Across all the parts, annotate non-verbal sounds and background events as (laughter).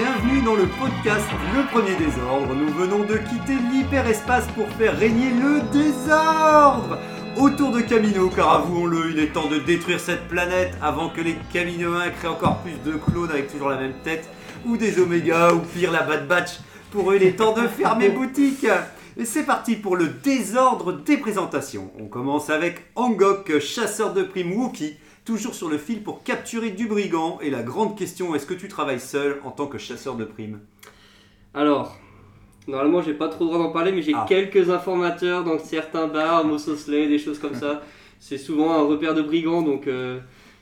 Bienvenue dans le podcast Le Premier Désordre. Nous venons de quitter l'hyperespace pour faire régner le désordre autour de Camino, car avouons-le, il est temps de détruire cette planète avant que les Caminoens créent encore plus de clones avec toujours la même tête, ou des Oméga, ou pire la Bad Batch. Pour eux, il est temps de fermer (laughs) boutique. Et c'est parti pour le désordre des présentations. On commence avec Angok, chasseur de primes Wookie, toujours sur le fil pour capturer du brigand. Et la grande question, est-ce que tu travailles seul en tant que chasseur de primes? Alors, normalement, j'ai pas trop le droit d'en parler, mais j'ai Ah. quelques informateurs dans certains bars, Mossosley, des choses comme ça. C'est souvent un repère de brigands, donc euh,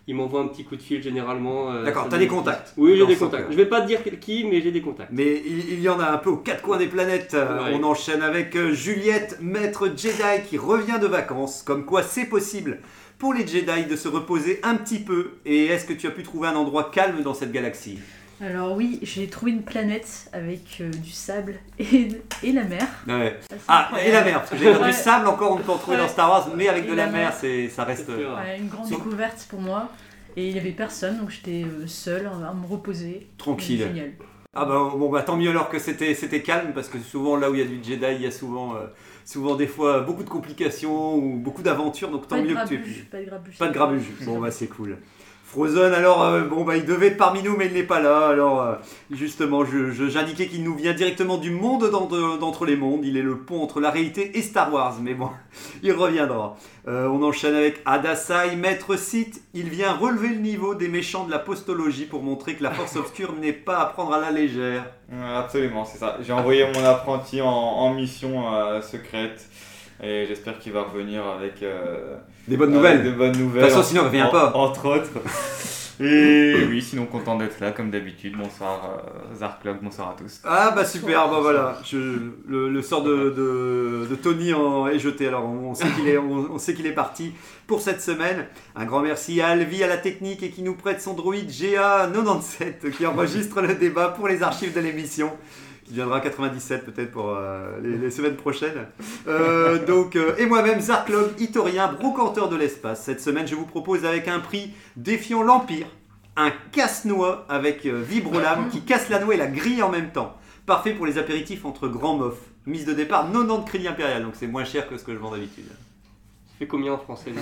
ils m'envoient un petit coup de fil généralement. euh, D'accord, t'as des contacts. Oui, j'ai des contacts. Je vais pas te dire qui, mais j'ai des contacts. Mais il, il y en a un peu aux quatre coins des planètes. Euh, Ouais. On enchaîne avec euh, Juliette, maître Jedi, qui revient de vacances. Comme quoi c'est possible pour les Jedi de se reposer un petit peu. Et est-ce que tu as pu trouver un endroit calme dans cette galaxie? Alors oui, j'ai trouvé une planète avec euh, du sable et, et la mer. Ouais. Ça, c'est Ah, et la mer, parce que j'ai Ouais. du sable encore, on peut en trouver Ouais. dans Star Wars, mais avec Et de la la mer, mer. c'est, ça reste. Une grande découverte pour moi. Et il n'y avait personne, donc j'étais euh, seule à me reposer. Tranquille. Génial. Ah bah bon bah tant mieux alors que c'était c'était calme parce que souvent là où il y a du Jedi il y a souvent euh, souvent des fois beaucoup de complications ou beaucoup d'aventures donc tant Pas de mieux que tu pas de grabuge. Pas de grabuge. Bon bah c'est cool. Frozen alors euh, bon bah il devait être parmi nous mais il n'est pas là alors euh, justement je, je- j'indiquais qu'il nous vient directement du monde d'entre, les mondes il est le pont entre la réalité et Star Wars mais bon (laughs) il reviendra. Euh, on enchaîne avec Adasai maître Sith il vient relever le niveau des méchants de la postologie pour montrer que la force (laughs) obscure n'est pas à prendre à la légère. Absolument, c'est ça. J'ai envoyé mon apprenti en, en mission secrète et j'espère qu'il va revenir avec Des bonnes nouvelles. de bonnes De nouvelles. toute façon, sinon, il revient en- pas. Entre autres. Et oui, sinon content d'être là comme d'habitude. Bonsoir euh, Zarklog, bonsoir à tous. Ah bah super, bah voilà, Je- le, le sort de, de- de Tony en est jeté, alors on, on sait qu'il est, on, on sait qu'il est parti pour cette semaine. Un grand merci à Alvi à la technique et qui nous prête son droïde GA97 qui enregistre le débat pour les archives de l'émission. Qui viendra 97 peut-être pour euh, les, les semaines prochaines. Euh, donc, euh, et moi-même, Zarklog, Itorien, brocanteur de l'espace. Cette semaine, je vous propose avec un prix défiant l'Empire, un casse-noix avec Vibrolame qui casse la noix et la grille en même temps. Parfait pour les apéritifs entre grands mofs. Mise de départ 90 crédits impérial, donc c'est moins cher que ce que je vends d'habitude. Ça fait combien en français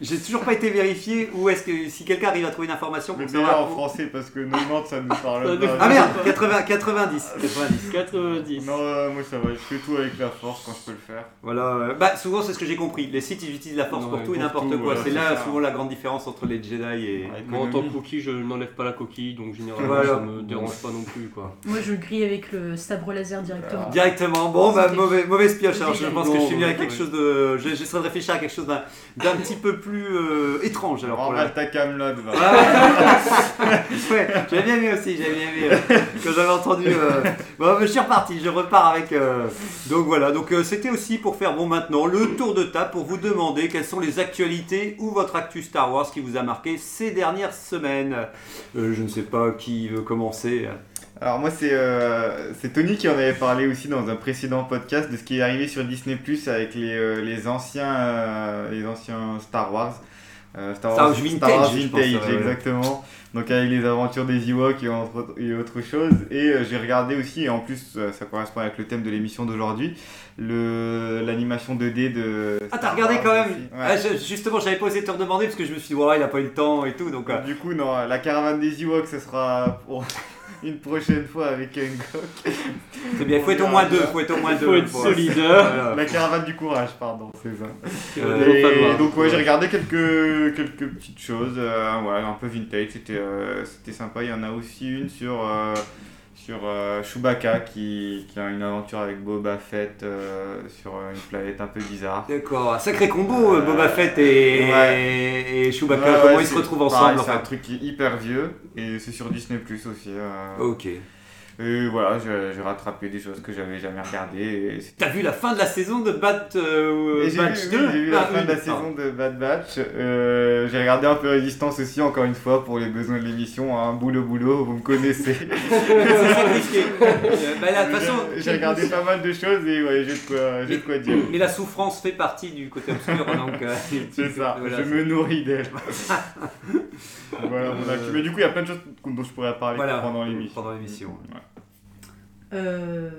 J'ai toujours pas été vérifié où est-ce que si quelqu'un arrive à trouver une information Mais pour déjà savoir en où- français parce que 90 ça nous parle pas. Ah merde, 80, 90, 90. 90. Non, euh, moi ça va, je fais tout avec la force quand je peux le faire. Voilà, euh, bah souvent c'est ce que j'ai compris. Les sites ils utilisent la force Ouais, pour tout et pour n'importe tout, quoi. ouais, c'est c'est là ça. souvent la grande différence entre les Jedi et. Ouais. Moi en tant que cookie, je n'enlève pas la coquille, donc généralement Voilà. ça me dérange pas non plus quoi. Moi je grille avec le sabre laser directement. Directement, bon bah mauvais, mauvaise pioche. Alors je pense que je suis venu avec quelque chose de. J'essaie de réfléchir à quelque chose d'un d'un petit peu plus euh, étrange. Alors pour la- Remballe ta Camelot, va. Ah (laughs) ouais, j'avais bien aimé aussi, j'avais bien aimé euh, quand j'avais entendu. euh, Bon, je suis reparti, je repars avec. Donc voilà, donc c'était aussi pour faire bon maintenant le tour de table pour vous demander quelles sont les actualités ou votre actu Star Wars qui vous a marqué ces dernières semaines. Je ne sais pas qui veut commencer. Alors moi c'est euh, Tony qui en avait parlé aussi dans un précédent podcast de ce qui est arrivé sur Disney Plus avec les, euh, les anciens euh, les anciens Star Wars. Euh, Star Wars Wars Star Wars Vintage, pense, Vintage, ouais, exactement. Donc avec les aventures des Ewoks et, entre, et autre chose. Et j'ai regardé aussi, et en plus ça correspond avec le thème de l'émission d'aujourd'hui, le l'animation 2D de. Ah, t'as regardé Wars quand même. Ouais. Ah, je- Justement, j'avais pas osé te redemander parce que je me suis dit, voilà, il a pas eu le temps et tout. Donc, Du coup, non, la caravane des Ewoks, ce sera pour (laughs) une prochaine fois avec Engok. c'est bien, il faut être au moins deux. faut être au moins deux. Faut être pour- solide. (laughs) Voilà. La caravane du courage, pardon, c'est ça. Euh, Et donc ouais, j'ai regardé quelques, quelques petites choses, euh, ouais, un peu vintage, c'était euh, c'était sympa. Il y en a aussi une sur, euh, sur euh, Chewbacca qui, qui a une aventure avec Boba Fett euh, sur une planète un peu bizarre. D'accord, un sacré combo, euh, Boba Fett et, Ouais. et Chewbacca, Ouais, comment ils se retrouvent ensemble C'est un truc qui est hyper vieux et c'est sur Disney Plus aussi. euh. Ok. Et voilà, j'ai rattrapé des choses que j'avais jamais regardées. T'as vu la fin de la saison de Bad euh, Batch vu, 2 oui, j'ai vu la Ah, fin oui, de la saison de Bad Batch. Euh, j'ai regardé un peu Résistance aussi, encore une fois, pour les besoins de l'émission. Hein. Boulot, boulot, vous me connaissez. (laughs) Euh, bah, J'ai- regardé pas mal de choses et ouais, j'ai de quoi, j'ai de quoi dire. Mais la souffrance fait partie du côté obscur, donc. euh, (laughs) C'est ça, voilà. je me nourris d'elle. (laughs) voilà, mon actu. Mais du coup, il y a plein de choses dont je pourrais parler Voilà, pendant l'émission. pendant l'émission. Ouais. Euh,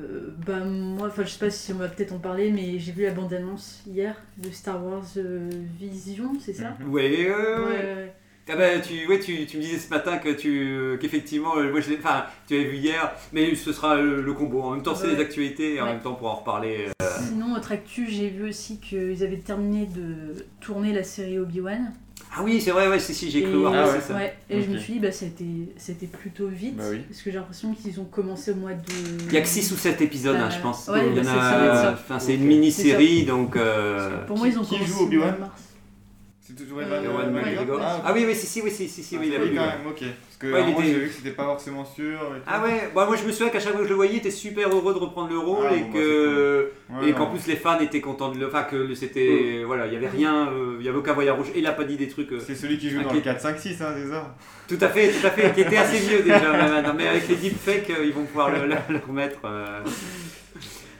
bah moi, enfin je sais pas si on va peut-être en parler, mais j'ai vu la bande-annonce hier de Star Wars euh, Vision, c'est ça Ouais, ouais, ouais, ouais. Ah bah, tu, ouais, tu, tu me disais ce matin que tu, qu'effectivement, euh, moi je l'ai, enfin, tu avais vu hier, mais ce sera le, le combo. En même temps, c'est Ouais. les actualités, et en Ouais. même temps, pour en reparler. euh, Sinon, autre actu, j'ai vu aussi qu'ils avaient terminé de tourner la série Obi-Wan. Ah oui, c'est vrai, ouais, si, si, j'ai cru Et- voir Ah passer ça. Ouais, et je me suis dit, bah, c'était, c'était plutôt vite. Bah oui. Parce que j'ai l'impression qu'ils ont commencé au mois de. Il y a que 6 ou 7 épisodes, hein, je pense. ouais, Il y en bah, a, c'est enfin, une mini-série, donc. euh, Pour moi, ils ont Qui commencé joue Obi-Wan au mois de mars. C'est toujours Euh, Evan Ewan ouais, McGregor. Ah oui, oui, si, si, oui, si, si, si, oui, il a oui, vu. quand ouais. même, ok. Parce que Ouais, il vraiment, était- j'ai vu que c'était pas forcément sûr. et. Ah ouais, bah, moi je me souviens qu'à chaque fois que je le voyais, il était super heureux de reprendre le rôle Ah, et bon, bah, que. Ouais, et qu'en plus les fans étaient contents de le. Enfin, que c'était. Voilà, il y avait rien, euh, il y avait aucun voyage rouge. Et il a pas dit des trucs. euh, C'est celui qui joue dans le 4, 5, 6, hein, c'est ça Tout à fait, tout à fait, qui était assez vieux déjà même maintenant, mais avec les deepfakes, euh, ils vont pouvoir le, le- le remettre. euh.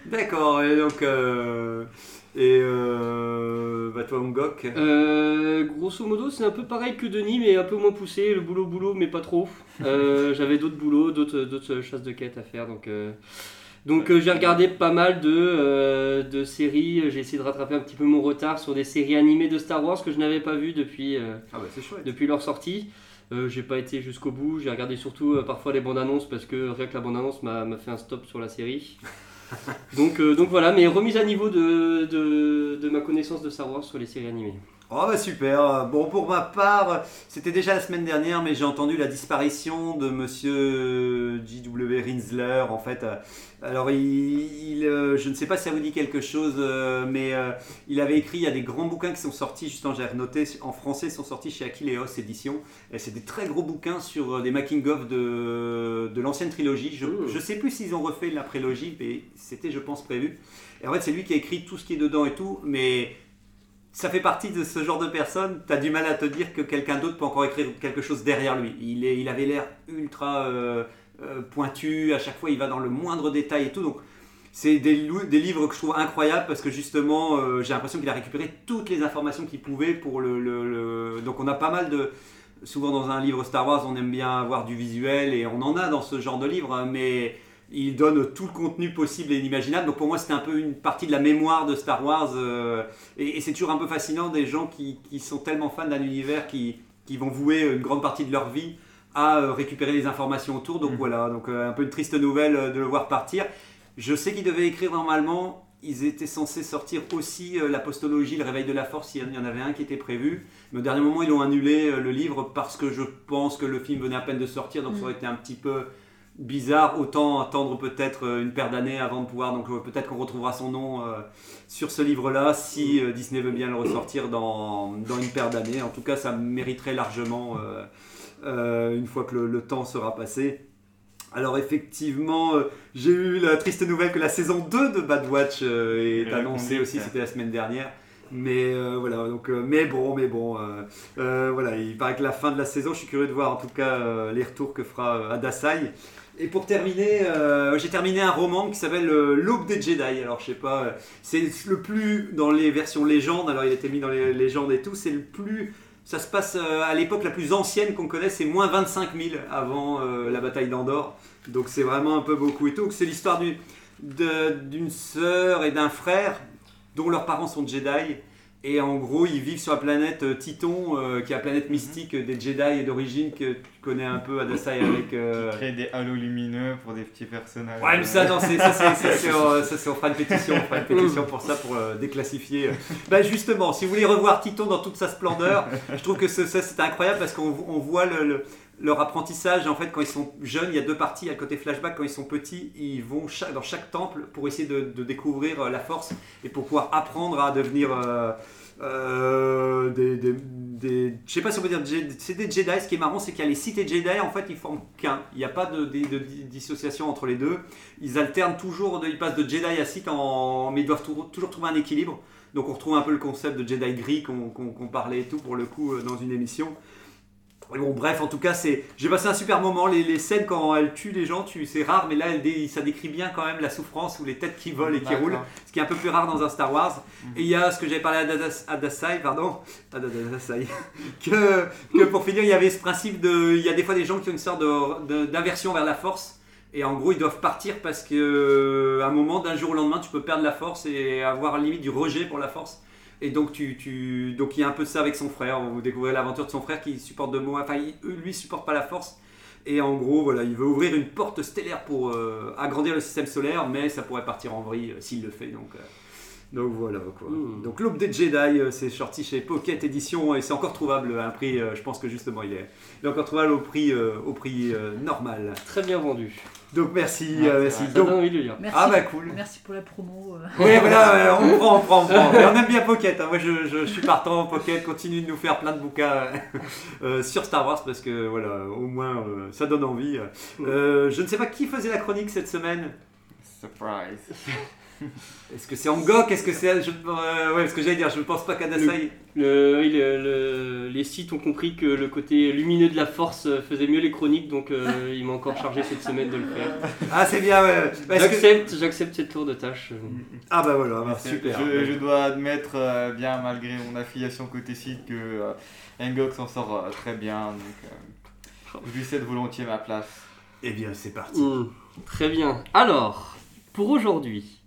D'accord, et donc. Et. Euh, bah toi, Ungok. Euh, grosso modo, c'est un peu pareil que Denis, mais un peu moins poussé. Le boulot, boulot, mais pas trop. Euh, (laughs) J'avais d'autres boulots, d'autres chasses de quêtes à faire. Donc, euh, donc j'ai regardé pas mal de, de séries. J'ai essayé de rattraper un petit peu mon retard sur des séries animées de Star Wars que je n'avais pas vues depuis, Ah bah c'est chouette. depuis leur sortie. Euh, j'ai pas été jusqu'au bout. J'ai regardé surtout euh, parfois les bandes annonces parce que rien que la bande annonce m'a fait un stop sur la série. Donc, euh, donc voilà, mais remise à niveau de, ma connaissance de Star sur les séries animées. Oh bah super. Bon pour ma part, c'était déjà la semaine dernière, mais j'ai entendu la disparition de Monsieur J.W. Rinsler. En fait, alors il, il, euh, je ne sais pas si ça vous dit quelque chose, euh, mais euh, il avait écrit. Il y a des grands bouquins qui sont sortis. Justement, j'ai noté en français, ils sont sortis chez Aquileos Édition. Et c'est des très gros bouquins sur des making of de, de l'ancienne trilogie. Je, je sais plus s'ils ont refait la prélogie, mais c'était, je pense, prévu. Et en fait, c'est lui qui a écrit tout ce qui est dedans et tout, mais ça fait partie de ce genre de personne, tu as du mal à te dire que quelqu'un d'autre peut encore écrire quelque chose derrière lui. Il, avait l'air ultra euh, euh, pointu, à chaque fois il va dans le moindre détail et tout. Donc c'est des, livres que je trouve incroyables parce que justement euh, j'ai l'impression qu'il a récupéré toutes les informations qu'il pouvait pour le- Donc on a pas mal de... Souvent dans un livre Star Wars on aime bien avoir du visuel et on en a dans ce genre de livre, hein, mais il donne tout le contenu possible et inimaginable. Donc pour moi c'était un peu une partie de la mémoire de Star Wars. euh, et, et c'est toujours un peu fascinant des gens qui, qui sont tellement fans d'un univers qui, qui vont vouer une grande partie de leur vie à euh, récupérer les informations autour. Donc Mhm. voilà, donc euh, un peu une triste nouvelle de le voir partir. Je sais qu'ils devaient écrire normalement. Ils étaient censés sortir aussi euh, l'apostologie, le réveil de la force. Il y en avait un qui était prévu. Mais au dernier moment, ils ont annulé le livre parce que je pense que le film venait à peine de sortir. Donc ça aurait été un petit peu bizarre. Autant attendre peut-être euh, une paire d'années avant de pouvoir. Donc euh, peut-être qu'on retrouvera son nom euh, sur ce livre-là si euh, Disney veut bien le ressortir dans, dans une paire d'années. En tout cas, ça mériterait largement euh, une fois que le, le temps sera passé. Alors effectivement, j'ai eu la triste nouvelle que la saison 2 de Bad Watch est annoncée aussi, c'était la semaine dernière. Mais euh, voilà, donc euh, mais bon, mais bon, euh, voilà, il paraît que la fin de la saison, je suis curieux de voir en tout cas les retours que fera Adasai. Et pour terminer, j'ai terminé un roman qui s'appelle L'Aube des Jedi. Alors je sais pas, c'est le plus dans les versions légendes. Alors il a été mis dans les légendes et tout. C'est le plus, ça se passe à l'époque la plus ancienne qu'on connaisse. C'est moins 25 000 avant la bataille d'Andorre. Donc c'est vraiment un peu beaucoup et tout. C'est l'histoire d'une sœur et d'un frère dont leurs parents sont Jedi. Et en gros, ils vivent sur la planète euh, Titon, euh, qui est la planète mystique des Jedi d'origine que tu connais un peu, Adasai, avec... euh, Créer des halos lumineux pour des petits personnages. Ouais, mais ça, non, c'est, ça, euh, ça, c'est- on fera une pétition, on fera une pétition pour ça, pour euh, déclassifier. Bah, justement, si vous voulez revoir Titon dans toute sa splendeur, je trouve que ce- ça, c'est incroyable parce qu'on on voit le- le- leur apprentissage. En fait, quand ils sont jeunes, il y a deux parties. Il y a le côté flashback, quand ils sont petits, ils vont dans chaque temple pour essayer de, découvrir euh, la force et pour pouvoir apprendre à devenir. euh, euh, des, je sais pas si on peut dire c'est des Jedi. Ce qui est marrant, c'est qu'il y a les cités Jedi. En fait, ils forment qu'un. Il n'y a pas de, dissociation entre les deux. Ils alternent toujours. ils passent de Jedi à Sith, mais ils doivent tou- toujours trouver un équilibre. Donc on retrouve un peu le concept de Jedi gris qu'on parlait et tout pour le coup euh, dans une émission. Bon, bref, en tout cas, c'est. J'ai passé un super moment. Les, les scènes quand elle tue les gens, tu... c'est rare, mais là, elle ça décrit bien quand même la souffrance ou les têtes qui volent et qui roulent, ce qui est un peu plus rare dans un Star Wars. Et il y a ce que j'avais parlé à Dadas- pardon, à Dasai, (laughs) que, que pour finir, il y avait ce principe de. Il y a des fois des gens qui ont une sorte d'inversion vers la force. Et en gros, ils doivent partir parce que euh, à un moment, d'un jour au lendemain, tu peux perdre la force et avoir limite du rejet pour la force. Et donc, tu, tu, donc il y a un peu ça avec son frère. Vous découvrez l'aventure de son frère qui supporte de moi. Enfin, lui, supporte pas la force. Et en gros, voilà, il veut ouvrir une porte stellaire pour euh, agrandir le système solaire, mais ça pourrait partir en vrille euh, s'il le fait. Donc, euh, donc voilà quoi. Hmm. Donc l'aube des Jedi, euh, c'est sorti chez Pocket Edition et c'est encore trouvable à un prix. euh, je pense que justement, il est, il est encore trouvable au prix, euh, au prix euh, normal. Très bien vendu. Donc merci, Ouais, euh, c'est merci. Donc, ah bah cool. merci pour la promo. euh. Oui, (laughs) voilà, on prend, on prend, on prend. Et on aime bien Pocket. hein. Moi, je, je, je suis partant. Pocket continue de nous faire plein de bouquins euh, sur Star Wars parce que, voilà, au moins, euh, ça donne envie. Euh, je ne sais pas qui faisait la chronique cette semaine. Surprise. (laughs) (laughs) Est-ce que c'est Angok Est-ce que c'est. Je, euh, ouais, ce que j'allais dire, je ne pense pas qu'Adasai. Le- oui, le- le- les sites ont compris que le côté lumineux de la force euh, faisait mieux les chroniques, donc euh, (laughs) il m'a encore chargé cette semaine de le faire. Ah, c'est bien, ouais. Bah, est-ce que- J'accepte, j'accepte cette tour de tâche. Ah, bah voilà, bah, super. Je, je dois admettre, euh, bien malgré mon affiliation côté site, que euh, Ngok s'en sort euh, très bien. Donc, euh, je lui cède volontiers ma place. Eh bien, c'est parti. Hmm, très bien. Alors, pour aujourd'hui,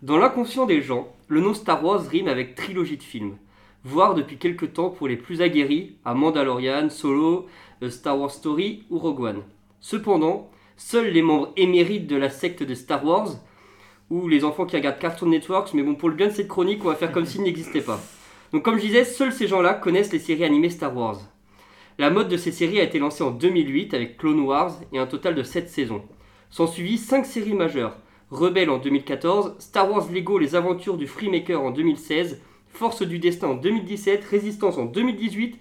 dans l'inconscient des gens, le nom Star Wars rime avec trilogie de films, voire depuis quelques temps pour les plus aguerris, à Mandalorian, Solo, euh, Star Wars Story ou Rogue One. Cependant, seuls les membres émérites de la secte de Star Wars, ou les enfants qui regardent Cartoon Networks, mais bon, pour le bien de cette chronique, on va faire comme s'il n'existait pas. Donc comme je disais, seuls ces gens-là connaissent les séries animées Star Wars. La mode de ces séries a été lancée en 2008 avec Clone Wars et un total de 7 saisons. S'en suivit 5 séries majeures. Rebelle en 2014, Star Wars Lego Les Aventures du Freemaker en 2016, Force du Destin en 2017, Résistance en 2018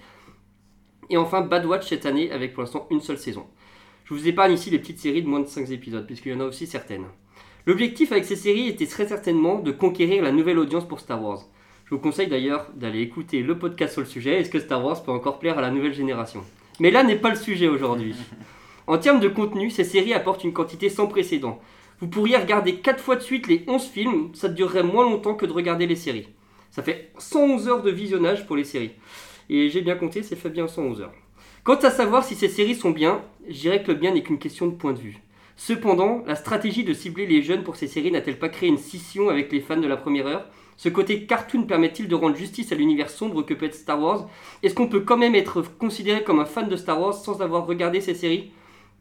et enfin Bad Watch cette année avec pour l'instant une seule saison. Je vous épargne ici les petites séries de moins de 5 épisodes puisqu'il y en a aussi certaines. L'objectif avec ces séries était très certainement de conquérir la nouvelle audience pour Star Wars. Je vous conseille d'ailleurs d'aller écouter le podcast sur le sujet, est-ce que Star Wars peut encore plaire à la nouvelle génération? Mais là n'est pas le sujet aujourd'hui. (laughs) En termes de contenu, ces séries apportent une quantité sans précédent. Vous pourriez regarder 4 fois de suite les 11 films, ça durerait moins longtemps que de regarder les séries. Ça fait 111 heures de visionnage pour les séries. Et j'ai bien compté, c'est fait bien 111 heures. Quant à savoir si ces séries sont bien, je dirais que le bien n'est qu'une question de point de vue. Cependant, la stratégie de cibler les jeunes pour ces séries n'a-t-elle pas créé une scission avec les fans de la première heure? Ce côté cartoon permet-il de rendre justice à l'univers sombre que peut être Star Wars? Est-ce qu'on peut quand même être considéré comme un fan de Star Wars sans avoir regardé ces séries?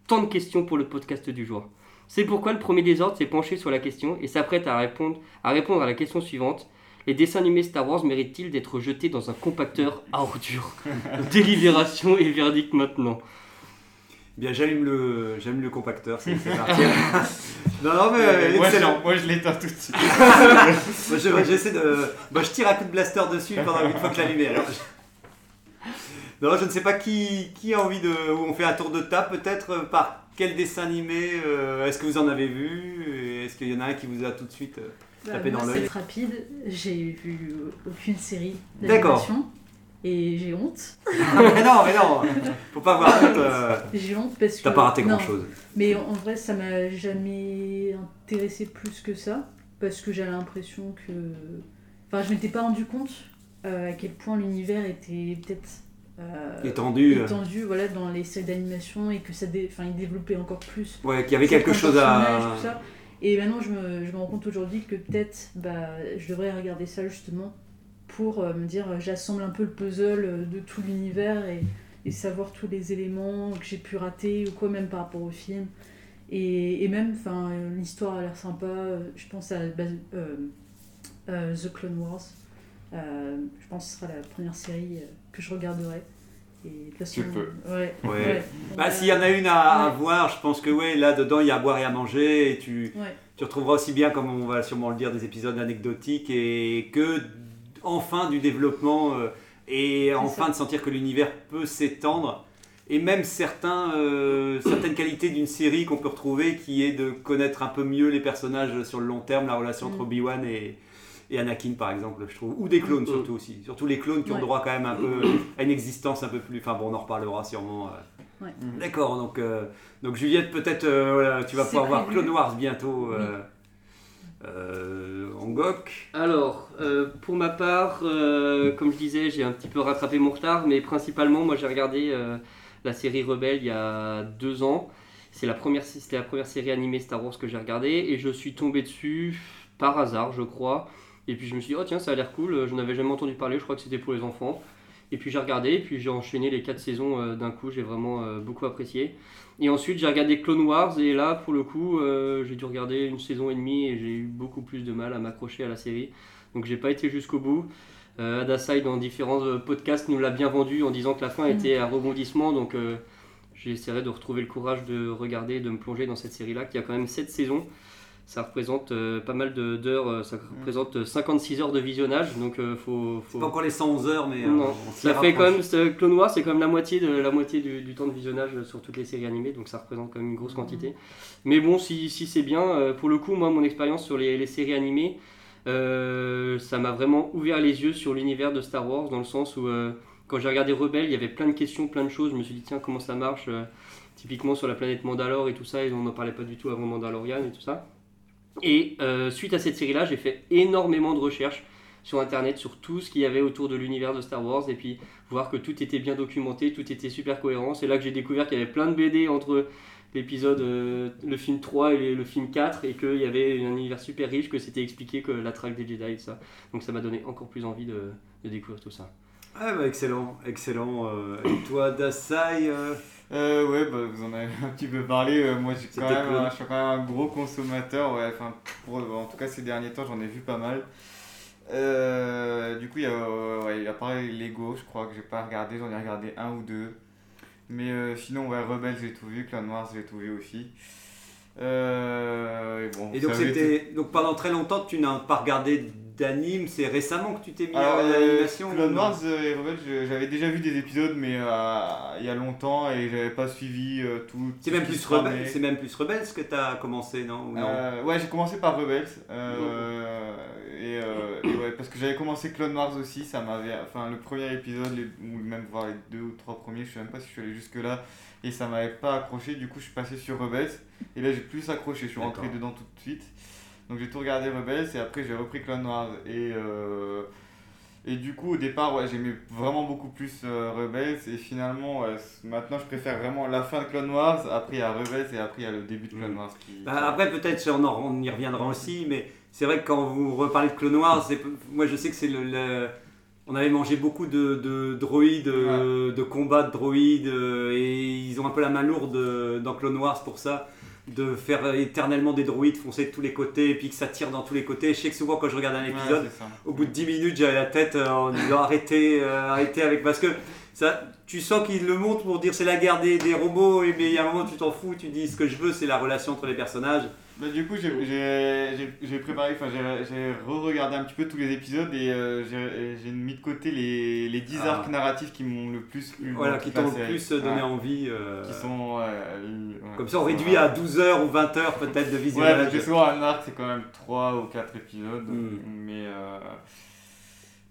Tant de questions pour le podcast du jour. C'est pourquoi le premier désordre s'est penché sur la question et s'apprête à répondre, à répondre à la question suivante. Les dessins animés Star Wars méritent-ils d'être jetés dans un compacteur à ordures (laughs) Délibération et verdict maintenant? Bien, j'allume le, j'allume le compacteur, c'est parti. (laughs) non, non, mais euh, moi, excellent. je, moi, je l'éteins tout de suite. (laughs) Moi, je, j'essaie de. Moi, je tire un coup de blaster dessus pendant une fois que l'allumé. Alors, je- Non, je ne sais pas qui, qui a envie de. On fait un tour de table peut-être euh, par quel dessin animé euh, Est-ce que vous en avez vu? Est-ce qu'il y en a un qui vous a tout de suite. euh, Bah, Taper moi, dans c'est l'œil? rapide. J'ai vu aucune série d'animation. Et j'ai honte. Ah, mais non, mais non Faut pas avoir honte. euh, J'ai honte parce que. T'as pas raté grand chose. Mais en vrai, ça m'a jamais intéressé plus que ça. Parce que j'avais l'impression que. Enfin, je m'étais pas rendu compte à quel point l'univers était peut-être. Euh, Étendu. euh, étendu, voilà, dans les séries d'animation et que ça dé... enfin, il développait encore plus Ouais, qu'il y avait quelque chose à. personnages, tout ça. Et maintenant, je me, je me rends compte aujourd'hui que peut-être bah, je devrais regarder ça justement pour euh, me dire j'assemble un peu le puzzle de tout l'univers et, et savoir tous les éléments que j'ai pu rater ou quoi, même par rapport au film. Et, et même, l'histoire a l'air sympa. Je pense à bah, euh, The Clone Wars. Euh, je pense que ce sera la première série euh, que je regarderai. Et de toute façon, Tu peux. Ouais. Ouais. ouais. Bah, s'il y en a une à, voir, je pense que ouais, là-dedans, il y a à boire et à manger. Et tu, Ouais. tu retrouveras aussi bien, comme on va sûrement le dire, des épisodes anecdotiques et que enfin du développement euh, et enfin ça. de sentir que l'univers peut s'étendre. Et même certains, euh, certaines qualités d'une série qu'on peut retrouver qui est de connaître un peu mieux les personnages sur le long terme, la relation entre Mm. Obi-Wan et, et Anakin par exemple, je trouve. Ou des clones surtout aussi. Surtout les clones qui ont Ouais. droit quand même un peu (coughs) à une existence un peu plus. Enfin bon, on en reparlera sûrement. euh. Ouais. D'accord, donc, euh, donc Juliette, peut-être euh, voilà, tu vas pouvoir voir. Clone Wars bientôt euh, euh, en GOC. Alors, euh, pour ma part, euh, comme je disais, j'ai un petit peu rattrapé mon retard, mais principalement, moi j'ai regardé euh, la série Rebelle il y a deux ans. C'est la première, c'était la première série animée Star Wars que j'ai regardée et je suis tombé dessus par hasard, je crois. Et puis je me suis dit, oh tiens, ça a l'air cool, je n'avais jamais entendu parler, je crois que c'était pour les enfants. Et puis j'ai regardé, et puis j'ai enchaîné les quatre saisons euh, d'un coup, j'ai vraiment euh, beaucoup apprécié. Et ensuite j'ai regardé Clone Wars, et là pour le coup, euh, j'ai dû regarder une saison et demie, et j'ai eu beaucoup plus de mal à m'accrocher à la série. Donc j'ai pas été jusqu'au bout. Euh, Adasai, dans différents euh, podcasts, nous l'a bien vendu en disant que la fin Mhm. était un rebondissement, donc euh, j'essaierai de retrouver le courage de regarder, de me plonger dans cette série-là, qui a quand même 7 saisons. Ça représente euh, pas mal d'heures, euh, ça représente euh, 56 heures de visionnage, donc euh, faut, C'est faut... pas encore les 111 heures, mais euh, Non, on ça fait quand même, Clone Wars, c'est quand même la moitié, de, la moitié du, du temps de visionnage sur toutes les séries animées, donc ça représente quand même une grosse quantité. Mais bon, si, si c'est bien, euh, pour le coup, moi, mon expérience sur les, les séries animées, euh, ça m'a vraiment ouvert les yeux sur l'univers de Star Wars, dans le sens où, euh, quand j'ai regardé Rebelle, il y avait plein de questions, plein de choses, je me suis dit, tiens, comment ça marche euh, Typiquement sur la planète Mandalore et tout ça, et on n'en parlait pas du tout avant Mandalorian et tout ça. Et euh, suite à cette série-là, j'ai fait énormément de recherches sur internet sur tout ce qu'il y avait autour de l'univers de Star Wars et puis voir que tout était bien documenté, tout était super cohérent. C'est là que j'ai découvert qu'il y avait plein de BD entre l'épisode, euh, le film 3 et le film 4 et qu'il y avait un univers super riche, que c'était expliqué que la traque des Jedi et tout ça. Donc ça m'a donné encore plus envie de, découvrir tout ça. Ah bah excellent, excellent. euh, et toi, Dasai Euh, ouais, bah, vous en avez un petit peu parlé. euh, moi, j'ai quand même, un- je suis quand même un gros consommateur. Ouais, enfin, pour- en tout cas, ces derniers temps, j'en ai vu pas mal. Euh, du coup, il y a, euh, ouais, a pareil Lego, je crois que j'ai pas regardé. J'en ai regardé un ou deux. Mais sinon, ouais, Rebelle, j'ai tout vu. Clone Wars, j'ai tout vu aussi. Euh, et bon, Et été- donc pendant très longtemps tu n'as pas regardé d'anime, c'est récemment que tu t'es mis Alors, à euh, l'animation Clone Wars euh, et Rebelle, je- j'avais déjà vu des épisodes, mais euh, il y a longtemps et j'avais pas suivi euh, tout. C'est même plus rebelle, c'est même plus rebelle ce que tu as commencé non ou non ouais, j'ai commencé par Rebels. euh, et, euh, et ouais, parce que j'avais commencé Clone Wars aussi, ça m'avait. Enfin, le premier épisode, les- ou même voir les deux ou trois premiers, je sais même pas si je suis allé jusque-là, et ça m'avait pas accroché, du coup, je suis passé sur Rebels, et là, j'ai plus accroché, je suis rentré dedans tout de suite. Donc, j'ai tout regardé Rebels, et après, j'ai repris Clone Wars, et. euh, et du coup, au départ, ouais, j'aimais vraiment beaucoup plus euh, Rebels, et finalement, ouais, maintenant, je préfère vraiment la fin de Clone Wars, après il y a Rebels, et après il y a le début de Clone Mm. Wars qui. Bah, après, peut-être, on, on y reviendra aussi, mais c'est vrai que quand vous reparlez de Clone Wars, moi je sais que c'est le, le- On avait mangé beaucoup de, de droïdes, euh, de combats de droïdes, euh, et ils ont un peu la main lourde dans Clone Wars pour ça, de faire éternellement des droïdes foncer de tous les côtés, et puis que ça tire dans tous les côtés. Je sais que souvent, quand je regarde un épisode, au bout de 10 minutes, j'avais la tête euh, en disant arrêtez, euh, arrêtez avec. Parce que ça, tu sens qu'ils le montrent pour dire c'est la guerre des, des robots, et- mais il y a un moment tu t'en fous, tu dis ce que je veux, c'est la relation entre les personnages. Bah, du coup, j'ai- préparé, enfin, j'ai re-regardé un petit peu tous les épisodes et euh, j'ai mis de côté les, les 10 Ah. arcs narratifs qui m'ont le plus plu. dans Voilà, qui t'ont le plus donné Ouais. envie. euh, Qui sont. ouais, euh, ouais, Comme ça, on réduit euh, à 12 heures ou 20 heures peut-être de Ouais, visionnage. parce que souvent un arc c'est quand même 3 ou 4 épisodes. Mm. Mais. euh,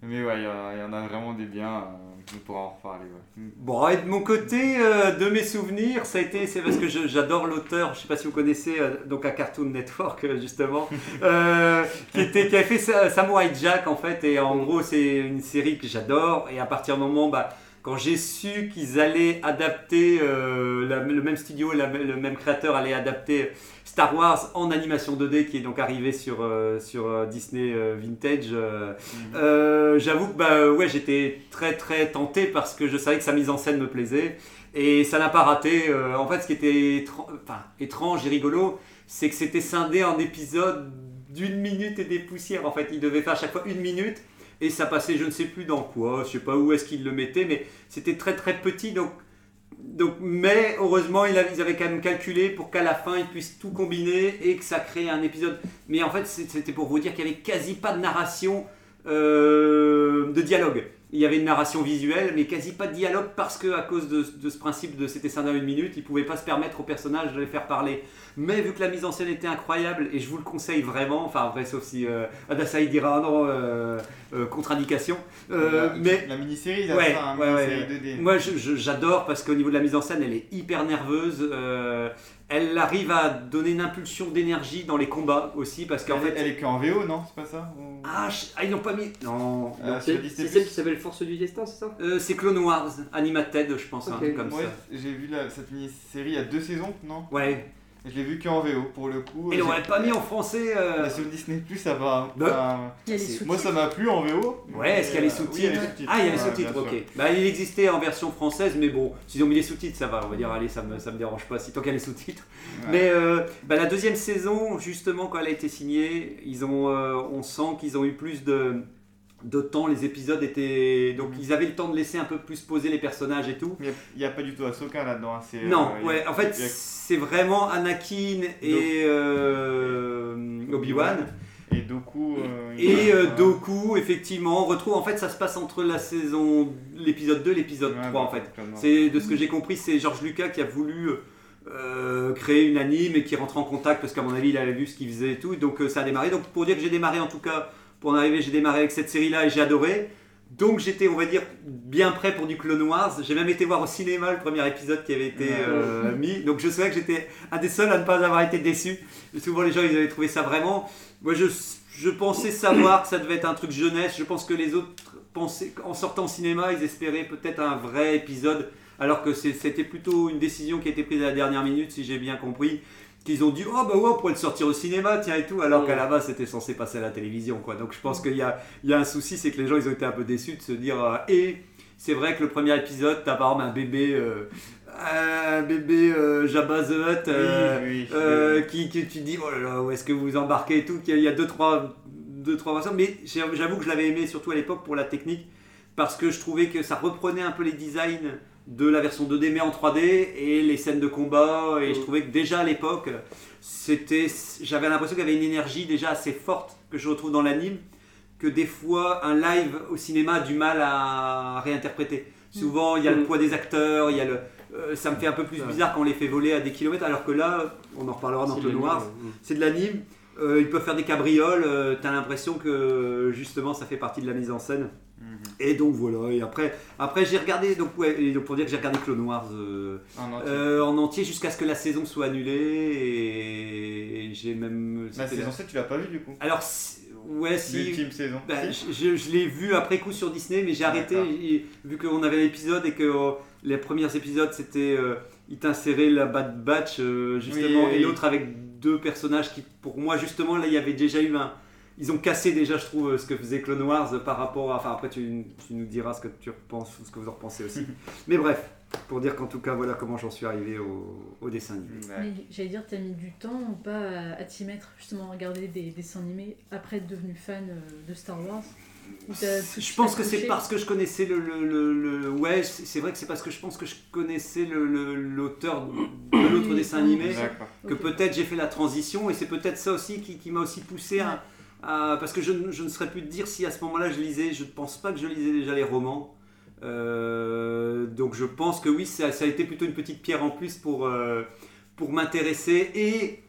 mais ouais, il y, y en a vraiment des biens. On pourra en reparler. Ouais. Bon, et de mon côté, euh, de mes souvenirs, ça a été, c'est parce que j'adore l'auteur, je sais pas si vous connaissez, euh, donc à Cartoon Network euh, justement, (laughs) euh, qui, était, qui a fait Sa- Samurai Jack en fait, et en gros c'est une série que j'adore, et à partir du moment, bah, quand j'ai su qu'ils allaient adapter, la- le même studio, la- le même créateur allait adapter Star Wars en animation 2D qui est donc arrivé sur, euh, sur euh, Disney euh, Vintage. euh, J'avoue que bah, ouais, j'étais très très tenté parce que je savais que sa mise en scène me plaisait et ça n'a pas raté. En fait, ce qui était enfin, étrange et rigolo, c'est que c'était scindé en épisodes d'une minute et des poussières. En fait, il devait faire à chaque fois une minute et ça passait je ne sais plus dans quoi, je sais pas où est-ce qu'il le mettait, mais c'était très très petit donc. Donc, mais heureusement, ils avaient quand même calculé pour qu'à la fin, ils puissent tout combiner et que ça crée un épisode. Mais en fait, c'était pour vous dire qu'il n'y avait quasi pas de narration, euh, de dialogue. Il y avait une narration visuelle, mais quasi pas de dialogue parce que à cause de, de ce principe de c'était scène à une minute, ils pouvaient pas se permettre aux personnages de les faire parler. Mais vu que la mise en scène était incroyable, et je vous le conseille vraiment, enfin après sauf si euh, Adasai dira non, euh, euh, contre-indication, euh, la, mais la mini-série, Ouais, ça, hein, ouais, ouais, mini-série 2D. moi j'adore parce qu'au niveau de la mise en scène, elle est hyper nerveuse. Elle arrive à donner une impulsion d'énergie dans les combats aussi parce qu'en elle, fait. elle est qu'en VO, non C'est pas ça Ou- Ah, je- ah, ils n'ont pas mis. Non. Euh, non. sur C'est Disney+. c'est celle qui s'appelle Force du Destin, c'est ça Euh, c'est Clone Wars, Animated, je pense, un Ok. truc comme Ouais, ça. j'ai vu la- cette mini-série il y a deux saisons, non Ouais. Je l'ai vu qu'en VO pour le coup. Et on l'aurait pas mis en français. euh, Mais sur Disney Plus, ça va. Bah, C'est- sous-titres. moi, ça m'a plu en VO. Ouais, est-ce qu'il y a les mais, euh, sous-titres oui, il y a les sous-titres. Ah, il y a les sous-titres, ok. Bah, il existait en version française, mais bon, s'ils ont mis les sous-titres, ça va. On va dire, allez, ça me, ça me dérange pas si tant qu'il y a les sous-titres. Ouais. Mais euh, bah, la deuxième saison, justement, quand elle a été signée, ils ont, euh, on sent qu'ils ont eu plus de, de temps. Les épisodes étaient. Donc, Mhm. ils avaient le temps de laisser un peu plus poser les personnages et tout. Mais Il n'y a, pas du tout Ahsoka là-dedans. hein, Non, euh, a- ouais, en fait, a- c'est vraiment Anakin et euh, Obi-Wan. Et Doku. euh, Et Doku, effectivement, on retrouve. En fait, ça se passe entre la saison. l'épisode 2 et l'épisode Ouais, 3, en bah, fait. C'est de ce que j'ai compris, c'est George Lucas qui a voulu euh, créer une anime et qui rentre en contact parce qu'à mon avis il avait vu ce qu'il faisait et tout. Donc euh, ça a démarré. Donc pour dire que j'ai démarré en tout cas, pour en arriver, j'ai démarré avec cette série là et j'ai adoré. Donc j'étais, on va dire, bien prêt pour du Clone Wars. J'ai même été voir au cinéma le premier épisode qui avait été euh, mis. Donc je savais que j'étais un des seuls à ne pas avoir été déçu. Souvent les gens ils avaient trouvé ça vraiment. Moi je, je pensais savoir que ça devait être un truc jeunesse. Je pense que les autres pensaient, en sortant au cinéma, ils espéraient peut-être un vrai épisode alors que c'était plutôt une décision qui a été prise à la dernière minute, si j'ai bien compris. Qu'ils ont dit, oh bah ouais, on pourrait le sortir au cinéma, tiens et tout, alors qu'à la base c'était censé passer à la télévision, quoi. Donc je pense qu'il y a, il y a un souci, c'est que les gens ils ont été un peu déçus de se dire, euh, et c'est vrai que le premier épisode, t'as par exemple un bébé, euh, un bébé euh, Jabba the Hutt, euh, Oui, oui, qui, qui tu dis, oh là là, où est-ce que vous vous embarquez et tout, qu'il y a- il y a deux, trois, deux, trois versions, mais j'avoue que je l'avais aimé surtout à l'époque pour la technique, parce que je trouvais que ça reprenait un peu les designs de la version 2D mais en 3D et les scènes de combat et je trouvais que déjà à l'époque c'était j'avais l'impression qu'il y avait une énergie déjà assez forte que je retrouve dans l'anime que des fois un live au cinéma a du mal à réinterpréter. Souvent il y a le Mm. poids des acteurs il y a le euh, ça me fait un peu plus bizarre quand on les fait voler à des kilomètres alors que là on en reparlera dans le noir. c'est de l'anime. Euh, ils peuvent faire des cabrioles euh, t'as l'impression que justement ça fait partie de la mise en scène Mhm. et donc voilà, et après, après j'ai regardé, donc ouais, et donc pour dire que j'ai regardé Clone Wars euh, En entier. euh, en entier jusqu'à ce que la saison soit annulée, et j'ai même... La saison 7, tu l'as pas vu du coup? Alors, ouais, si... L'ultime saison. bah, Si je je- je l'ai vu après coup sur Disney, mais j'ai arrêté, et- vu qu'on avait l'épisode et que euh, les premiers épisodes c'était... euh, ils t'inséraient la Bad Batch, euh, justement, Oui, oui. et l'autre avec deux personnages qui, pour moi, justement, là, il y avait déjà eu un... Ils ont cassé déjà, je trouve, ce que faisait Clone Wars par rapport à... Enfin, après, tu, tu nous diras ce que tu repenses, ou ce que vous en repensez aussi. (laughs) Mais bref, pour dire qu'en tout cas, voilà comment j'en suis arrivé au, au dessin animé. Ouais. Mais j'allais dire, t'as mis du temps ou pas à, t'y mettre, justement, à regarder des dessins animés après être devenu fan euh, de Star Wars? Je pense que c'est parce que je connaissais le... le, le- le- Ouais, c'est vrai que c'est parce que je pense que je connaissais le- le- l'auteur de l'autre dessin animé. Que peut-être j'ai fait la transition et c'est peut-être ça aussi qui, qui m'a aussi poussé à, à- parce que je, ne- je ne saurais plus te dire si à ce moment-là je lisais je ne pense pas que je lisais déjà les romans. Euh, donc je pense que oui ça, ça a été plutôt une petite pierre en plus pour, euh, pour m'intéresser et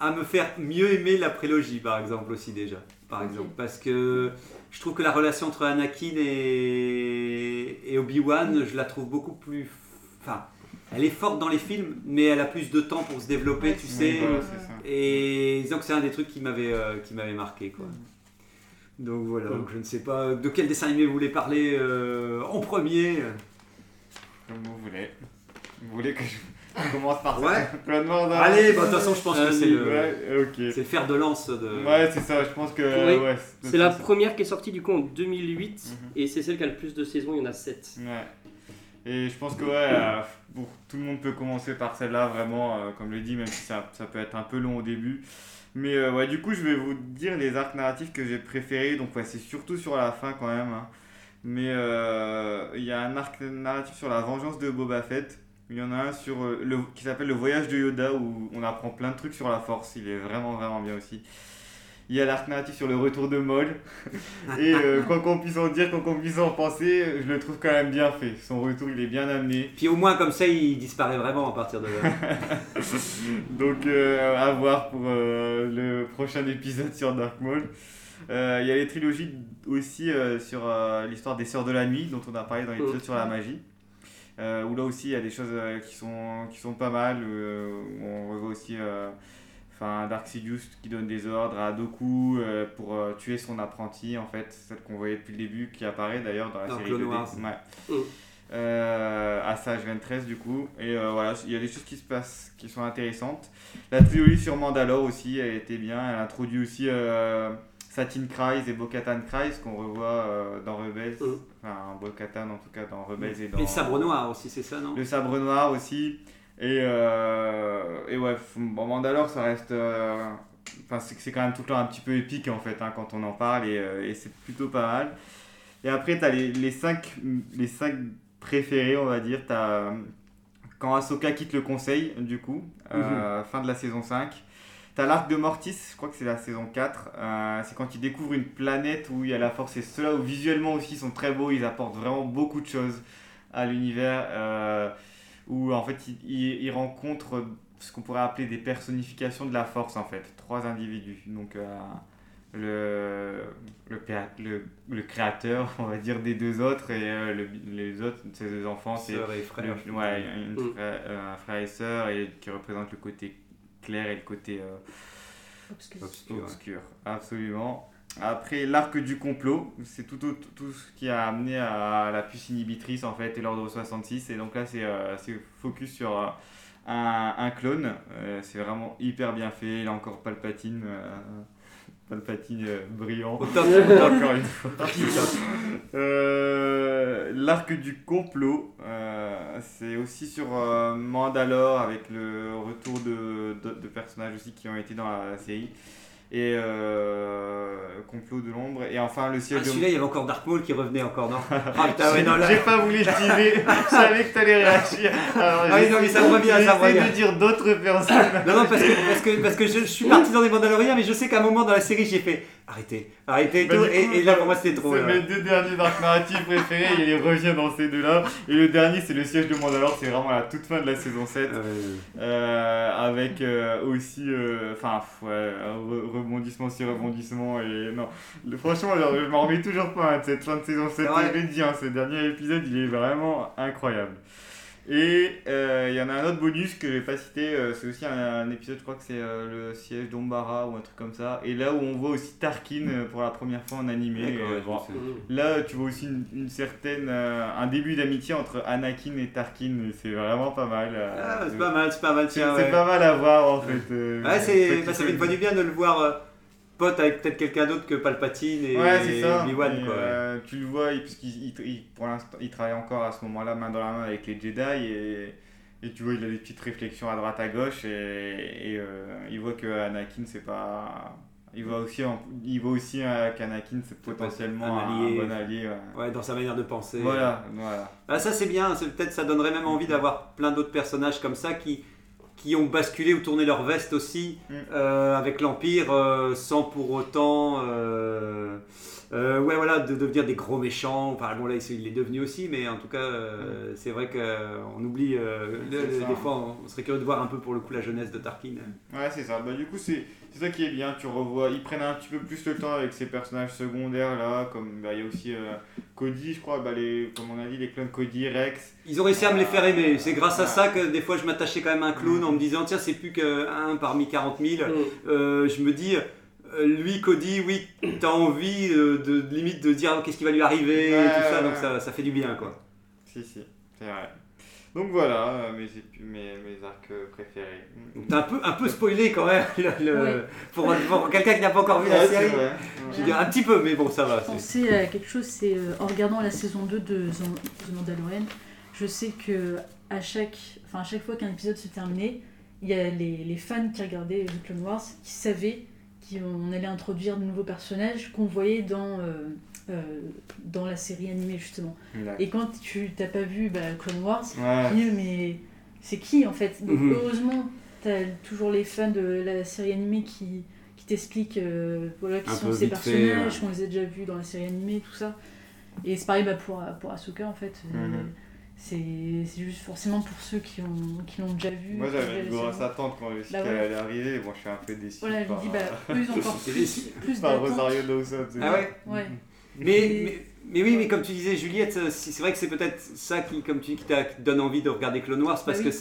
à me faire mieux aimer la prélogie par exemple aussi déjà par exemple. Parce que je trouve que la relation entre Anakin et, et Obi-Wan je la trouve beaucoup plus enfin elle est forte dans les films, mais elle a plus de temps pour se développer, tu sais. Voilà. Et disons que c'est un des trucs qui m'avait euh, qui m'avait marqué, quoi. Donc voilà, Ouais. donc je ne sais pas de quel dessin animé vous voulez parler euh, en premier. Comme vous voulez. Vous voulez que je (laughs) commence par Ouais. (laughs) ça Wars hein Allez, bah, de toute façon, je pense que c'est le, Ouais, ok. c'est le fer de lance de. Ouais, c'est ça, je pense que. Oui. ouais, C'est la ça. première qui est sortie du coup en 2008 Mhm. et c'est celle qui a le plus de saisons, il y en a 7. Ouais. Et je pense que ouais, euh, tout le monde peut commencer par celle-là, vraiment, euh, comme le dit, même si ça, ça peut être un peu long au début. Mais euh, ouais, du coup, je vais vous dire les arcs narratifs que j'ai préférés. Donc ouais, c'est surtout sur la fin quand même. hein. Mais il y a un arc narratif sur la vengeance de Boba Fett. Il y en a un sur, le, qui s'appelle Le voyage de Yoda où on apprend plein de trucs sur la force. Il est vraiment vraiment bien aussi. Il y a l'arc narratif sur le retour de Moll. (laughs) Et euh, quoi qu'on puisse en dire, quoi qu'on puisse en penser, je le trouve quand même bien fait. Son retour, il est bien amené. Puis au moins comme ça, il disparaît vraiment à partir de là. (laughs) Donc euh, à voir pour euh, le prochain épisode sur Dark Maul. Euh, Il y a les trilogies aussi sur l'histoire des Sœurs de la Nuit, dont on a parlé dans l'épisode sur la magie. Euh, où là aussi il y a des choses qui, sont, qui sont pas mal. on revoit aussi enfin, Dark Sidious qui donne des ordres à Doku euh, pour euh, tuer son apprenti, en fait, celle qu'on voyait depuis le début, qui apparaît d'ailleurs dans la Dans série Clone 2D. Wars. Ouais. Mm. Euh, à Sage 23 du coup et euh, voilà il y a des choses qui se passent qui sont intéressantes la trilogie sur Mandalore aussi elle était bien elle introduit aussi Satine Kryze et Bo-Katan Kryze qu'on revoit dans Rebels Mm. enfin Bo-Katan en tout cas dans Rebels et dans Et le sabre noir aussi, c'est ça, non? Le sabre noir aussi et, euh, et ouais bon, Mandalore ça reste euh, enfin c'est c'est quand même tout le temps un petit peu épique en fait hein, quand on en parle et, euh, et c'est plutôt pas mal et après tu as les, les cinq les cinq préférés on va dire t'as euh, quand Ahsoka quitte le conseil du coup euh, fin de la saison 5 T'as l'arc de Mortis, je crois que c'est la saison 4. euh, c'est quand ils découvrent une planète où il y a la force. Et ceux-là où visuellement aussi ils sont très beaux, ils apportent vraiment beaucoup de choses à l'univers. euh, où en fait ils rencontrent ce qu'on pourrait appeler des personnifications de la force en fait. Trois individus. Donc euh, le, le, péa- le, le créateur, (laughs) on va dire, des deux autres et euh, le- les autres, ces deux enfants, c'est frère. ouais, une Mm. frère- euh, un frère et sœur et qui représente le côté clair et le côté euh, Obscur. Obscur. Absolument. Après, l'arc du complot, c'est tout, tout, tout ce qui a amené à la puce inhibitrice en fait et l'ordre 66. Et donc là, c'est euh, focus sur euh, un, un clone. Euh, c'est vraiment hyper bien fait. Il a encore Palpatine. Palpatine brillant. (laughs) Encore une fois. L'arc du complot, c'est aussi sur Mandalore avec le retour de, de, de personnages aussi qui ont été dans la série. Et euh, complot de l'ombre. Et enfin le Ah, siège celui-là, il y avait encore Dark Maul qui revenait encore, non (laughs) Ah putain, ouais, non, là. J'ai pas voulu le teaser, (laughs) je savais que t'allais réagir. Alors, Ah oui, non, mais ça me revient, ça revient. de dire d'autres personnes. Non, non, parce que, parce que, parce que je, je suis parti dans des Mandaloriens, mais je sais qu'à un moment dans la série, j'ai fait arrêtez, arrêtez, et Bah, tout, et, là pour moi c'était trop. C'est mes deux derniers dark narratifs préférés, il revient dans ces deux-là. Et le dernier, c'est le siège de Mandalore, c'est vraiment la toute fin de la saison 7. Euh, euh, avec euh, aussi, euh, enfin, ouais, rebondissement sur rebondissement. Et non, Le- franchement, genre, je m'en remets toujours pas hein, de cette fin de saison 7. Ouais. Je l'ai dit, hein, ce dernier épisode, il est vraiment incroyable. Et euh, il y en a un autre bonus que je vais pas citer, euh, c'est aussi un, un épisode, je crois que c'est euh, le siège d'Ombara ou un truc comme ça. Et là où on voit aussi Tarkin euh, pour la première fois en animé. bon. Là, tu vois aussi une, une certaine, euh, un début d'amitié entre Anakin et Tarkin, c'est vraiment pas mal. euh, Ah, c'est pas mal, c'est pas mal, c'est tiens. c'est Ouais, pas mal à voir en fait. euh, Ouais, bah, ça fait une fois du bien de le voir euh, pote avec peut-être quelqu'un d'autre que Palpatine et, Ouais, ça. Et, quoi. ouais. euh, tu le vois, il- puisqu'il il- il- pour l'instant, il travaille encore à ce moment-là main dans la main avec les Jedi et, et tu vois, il a des petites réflexions à droite à gauche et, et, euh, il voit que Anakin c'est pas. Il voit aussi, en- il voit aussi euh, qu'Anakin c'est potentiellement un bon allié. ouais. Ouais, dans sa manière de penser. Voilà, voilà. Ah, ça c'est bien, c'est- peut-être ça donnerait même envie d'avoir plein d'autres personnages comme ça qui, qui ont basculé ou tourné leur veste aussi Mm. euh, avec l'Empire euh, sans pour autant euh, ouais, voilà, de devenir des gros méchants. Enfin bon là il est devenu aussi, mais en tout cas euh, c'est vrai qu'on oublie, le- ça. des fois on serait curieux de voir un peu pour le coup la jeunesse de Tarkin. Ouais, c'est ça. Bah, du coup, c'est c'est ça qui est bien. Tu revois, ils prennent un petit peu plus le temps avec ces personnages secondaires là. Comme bah, il y a aussi euh, Cody, je crois, bah, les, comme on a dit, les clones Cody, Rex. Ils ont réussi à me les faire aimer. C'est grâce à ça que des fois je m'attachais quand même à un clown en me disant tiens c'est plus qu'un parmi 40 000. Mm. Euh, je me dis, euh, lui, Cody, oui, t'as envie de, de limite de dire qu'est-ce qui va lui arriver et Ouais, tout ça, ouais, donc ouais. ça, ça fait du bien quoi. Si, si, c'est vrai. Donc voilà, euh, mes, mes, mes arcs préférés. T'as un peu, un peu spoilé quand même (laughs) le- le- Ouais. pour, pour quelqu'un qui n'a pas encore vu la Ouais, série. vrai. Je un petit peu, mais bon, ça va. c'est- penser à quelque chose, c'est euh, en regardant la saison 2 de The The Mandalorian, je sais que à chaque, enfin, à chaque fois qu'un épisode se terminait, il y a les, les fans qui regardaient The Clone Wars qui savaient qu'on allait introduire de nouveaux personnages qu'on voyait dans, euh, euh, dans la série animée justement. Ouais. Et quand tu t'as pas vu bah, Clone Wars, Ouais. dis, mais c'est qui en fait Donc Mhm. heureusement, t'as toujours les fans de la série animée qui, qui t'explique euh, voilà, qui Un sont ces personnages, ouais. qu'on les a déjà vus dans la série animée, tout ça. Et c'est pareil bah, pour, pour Ahsoka en fait. Euh, Mhm. c'est c'est juste forcément pour ceux qui l'ont qui l'ont déjà vu. Moi j'avais une grosse attente quand le site Bah ouais. allait arriver, bon je suis un peu déçu Voilà, je par, me dis bah, plus (laughs) encore C'est (laughs) plus, déçu. plus par. Rosario Dawson. Ah ouais? Ouais. Mais, mais, mais oui, mais comme tu disais, Juliette, euh, c'est vrai que c'est peut-être ça qui, comme tu dis, qui, qui te donne envie de regarder Clone Wars, parce Bah oui. que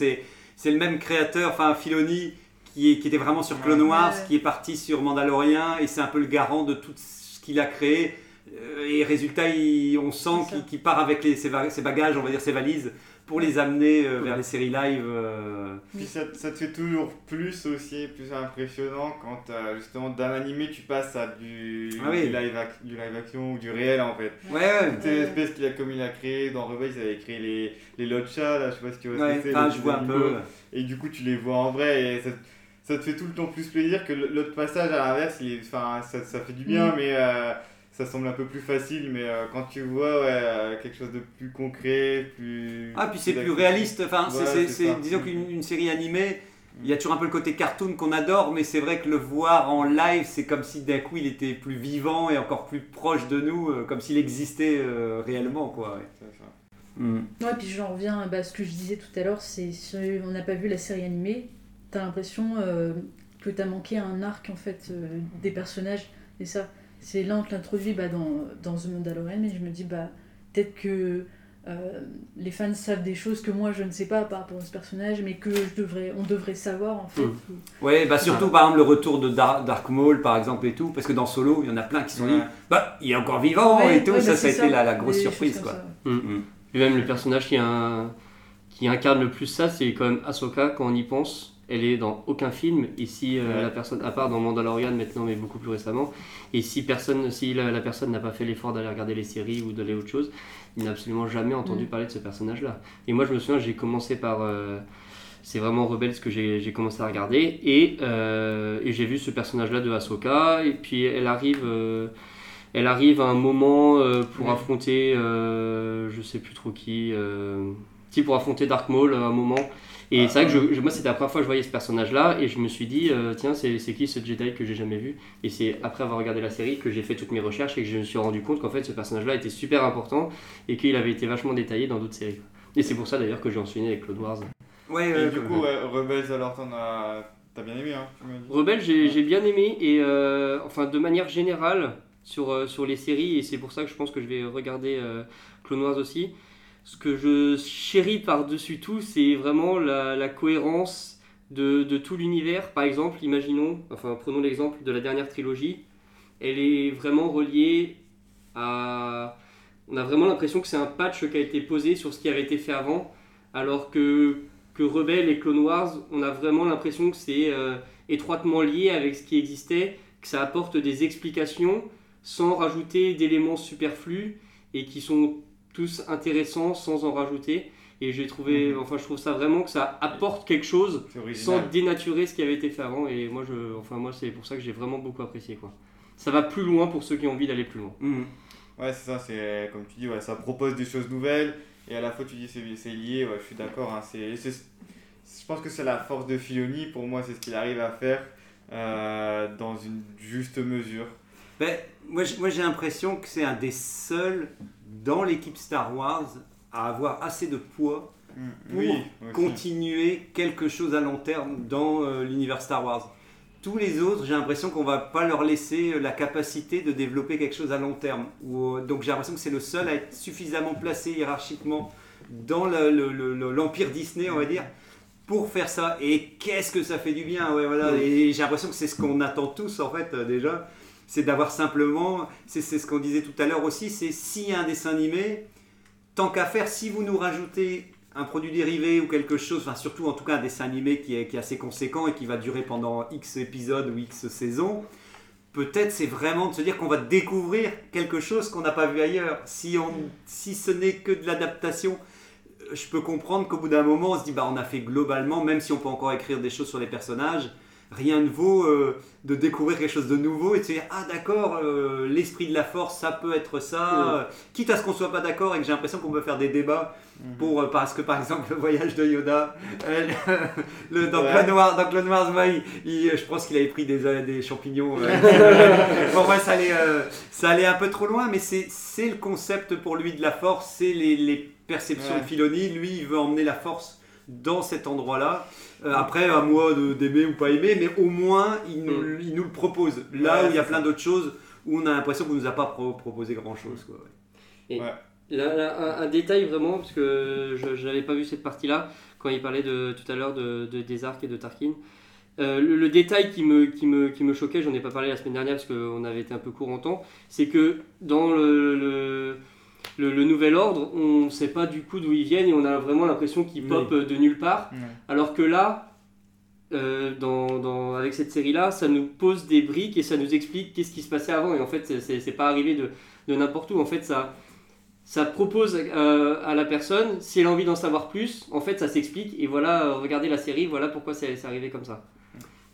c'est le même créateur, enfin Filoni, qui, est, qui était vraiment sur Clone Wars, Ouais. qui est parti sur Mandalorian, et c'est un peu le garant de tout ce qu'il a créé. Euh, Et résultat, il- on sent qu'il part avec les, ses, va- ses bagages, on va dire ses valises, pour les amener euh, vers les séries live. euh. Puis ça, ça te fait toujours plus aussi, plus impressionnant quand euh, justement d'un animé tu passes à du, Ah oui. du, live ac- du live action ou du réel en fait. Ouais, ouais. C'est l'espèce qu'il a comme il a créé dans Rebelle, ils avaient créé les, les Lotcha là, je sais pas si tu vois ce que c'est. je vois un animaux. peu. Et du coup tu les vois en vrai et ça, ça te fait tout le temps plus plaisir que l'autre passage à l'inverse, il est- enfin, ça, ça fait du bien Mm. mais euh, ça semble un peu plus facile mais euh, quand tu vois ouais, euh, quelque chose de plus concret, plus... Ah, puis c'est plus réaliste. Enfin, c'est- Ouais, disons qu'une une série animée, il y a toujours un peu le côté cartoon qu'on adore, mais c'est vrai que le voir en live, c'est comme si d'un coup il était plus vivant et encore plus proche de nous, euh, comme s'il existait euh, réellement, quoi. ouais. Ça. Mm. Ouais, puis j'en reviens bah, à ce que je disais tout à l'heure, c'est si on n'a pas vu la série animée, t'as l'impression euh, que t'as manqué un arc en fait euh, des personnages. Et ça, c'est là on te l'introduit bah, dans, dans The Mandalorian et je me dis bah peut-être que euh, les fans savent des choses que moi je ne sais pas par rapport à ce personnage, mais que je devrais, on devrait savoir en fait. Mm. Ouais, bah surtout par exemple le retour de Dar- Dark Maul par exemple et tout, parce que dans Solo, il y en a plein qui se sont dit, bah il est encore vivant Ouais, et tout, ouais, ça, bah, ça a c'est été la, la grosse des surprise, quoi. comme ça. Mm. Et même le personnage qui, a- qui incarne le plus ça, c'est quand même Ahsoka quand on y pense. Elle est dans aucun film. Si euh, Ouais. la personne, à part dans Mandalorian maintenant, mais beaucoup plus récemment, et si personne, si la, la personne n'a pas fait l'effort d'aller regarder les séries ou d'aller autre chose, il n'a absolument jamais entendu Mm. parler de ce personnage-là. Et moi, je me souviens, j'ai commencé par. euh, c'est vraiment Rebels que j'ai commencé à regarder. Et, euh, et j'ai vu ce personnage-là de Ahsoka. Et puis elle arrive. elle arrive à un moment euh, pour affronter, euh, je sais plus trop qui, euh, si pour affronter Dark Maul à un moment. Et c'est vrai que je, je- moi c'était la première fois que je voyais ce personnage-là et je me suis dit euh, tiens c'est c'est qui ce Jedi que j'ai jamais vu? Et c'est après avoir regardé la série que j'ai fait toutes mes recherches et que je me suis rendu compte qu'en fait ce personnage-là était super important et qu'il avait été vachement détaillé dans d'autres séries. Et c'est pour ça d'ailleurs que j'ai enchaîné avec Clone Wars. Ouais, Et du coup, ouais, Rebels, alors t'en as... T'as bien aimé, hein, tu m'as dit Rebelle, j'ai j'ai bien aimé, et euh, enfin de manière générale sur, euh, sur les séries, et c'est pour ça que je pense que je vais regarder euh, Clone Wars aussi. Ce que je chéris par-dessus tout, c'est vraiment la, la cohérence de, de tout l'univers. Par exemple, imaginons, enfin prenons l'exemple de la dernière trilogie, elle est vraiment reliée à. On a vraiment l'impression que c'est un patch qui a été posé sur ce qui avait été fait avant, alors que, que Rebelle et Clone Wars, on a vraiment l'impression que c'est. euh, étroitement lié avec ce qui existait, que ça apporte des explications sans rajouter d'éléments superflus et qui sont tous intéressants sans en rajouter. Et j'ai trouvé, Mhm. enfin, je trouve ça vraiment que ça apporte quelque chose sans dénaturer ce qui avait été fait avant. Et moi, je, enfin, moi, c'est pour ça que j'ai vraiment beaucoup apprécié, quoi. Ça va plus loin pour ceux qui ont envie d'aller plus loin. Mm. Ouais, c'est ça, c'est comme tu dis, ouais, ça propose des choses nouvelles et à la fois tu dis c'est c'est lié, ouais, je suis d'accord. hein, c'est- c'est- je pense que c'est la force de Filoni, pour moi c'est ce qu'il arrive à faire euh, dans une juste mesure. Ben, moi j'ai l'impression que c'est un des seuls dans l'équipe Star Wars à avoir assez de poids Mm, pour oui, continuer quelque chose à long terme dans euh, l'univers Star Wars. Tous les autres, j'ai l'impression qu'on va pas leur laisser euh, la capacité de développer quelque chose à long terme. Ou, euh, donc j'ai l'impression que c'est le seul à être suffisamment placé hiérarchiquement dans le- le- le- le- l'empire Disney, on va dire, pour faire ça. Et qu'est-ce que ça fait du bien, ouais, voilà. Et j'ai l'impression que c'est ce qu'on attend tous en fait euh, déjà, c'est d'avoir simplement, c'est ce qu'on disait tout à l'heure aussi, c'est s'il y a un dessin animé, tant qu'à faire, si vous nous rajoutez un produit dérivé ou quelque chose, enfin surtout en tout cas un dessin animé qui est, qui est assez conséquent et qui va durer pendant X épisodes ou X saisons, peut-être c'est vraiment de se dire qu'on va découvrir quelque chose qu'on n'a pas vu ailleurs. Si, on, si ce n'est que de l'adaptation, je peux comprendre qu'au bout d'un moment on se dit bah on a fait globalement, même si on peut encore écrire des choses sur les personnages, rien ne vaut euh, de découvrir quelque chose de nouveau et de se dire ah d'accord euh, l'esprit de la force ça peut être ça euh, quitte à ce qu'on soit pas d'accord et que j'ai l'impression qu'on peut faire des débats Mhm. pour euh, parce que par exemple le voyage de Yoda (laughs) le, dans Ouais. Clone Wars dans Clone Wars moi, il- il- je pense qu'il avait pris des, des champignons (laughs) pour moi ça allait ça allait un peu trop loin mais c'est c'est le concept pour lui de la force c'est les, les perceptions Ouais. de Filoni lui il veut emmener la force dans cet endroit-là. Euh, après, à moi de- d'aimer ou pas aimer, mais au moins, il nous, Mm. il nous le propose. Là Ouais, où il y a plein d'autres choses où on a l'impression qu'on nous a pas pro- proposé grand-chose. quoi, ouais. Là, là, un, un détail vraiment, parce que je n'avais pas vu cette partie-là, quand il parlait de, tout à l'heure de, de- des arcs et de Tarkin. Euh, le, le détail qui me, qui me, qui me choquait, j'en ai pas parlé la semaine dernière parce qu'on avait été un peu court en temps, c'est que dans le, le, le- le nouvel ordre, on ne sait pas du coup d'où ils viennent et on a vraiment l'impression qu'ils Oui. popent de nulle part. Alors que là, euh, dans, dans- avec cette série-là, ça nous pose des briques et ça nous explique qu'est-ce qui se passait avant. Et en fait, c'est- pas arrivé de, de n'importe où. En fait, ça, ça propose euh, à la personne, si elle a envie d'en savoir plus, en fait, ça s'explique. Et voilà, euh, regardez la série, voilà pourquoi c'est arrivé comme ça.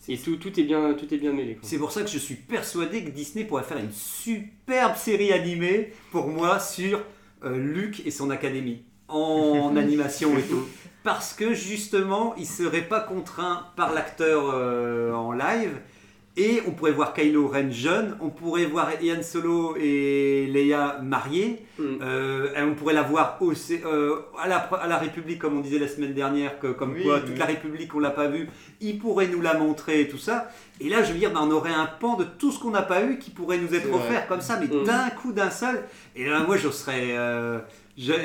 Et tout, tout, est, bien, tout est bien mêlé. C'est pour ça que je suis persuadé que Disney pourrait faire une superbe série animée, pour moi, sur euh, Luke et son académie, en (laughs) animation et tout. Parce que justement, il serait pas contraint par l'acteur euh, en live. Et on pourrait voir Kylo Ren jeune, on pourrait voir Ian Solo et Leia mariés, Mm. euh, et on pourrait la voir au, euh, à, la, à la République, comme on disait la semaine dernière, que, comme Oui, quoi oui. toute la République on l'a pas vue, il pourrait nous la montrer et tout ça. Et là, je veux dire, ben, on aurait un pan de tout ce qu'on n'a pas eu qui pourrait nous être vrai. offert comme ça, mais Mm. d'un coup, d'un seul. Et là, moi, je serais. euh,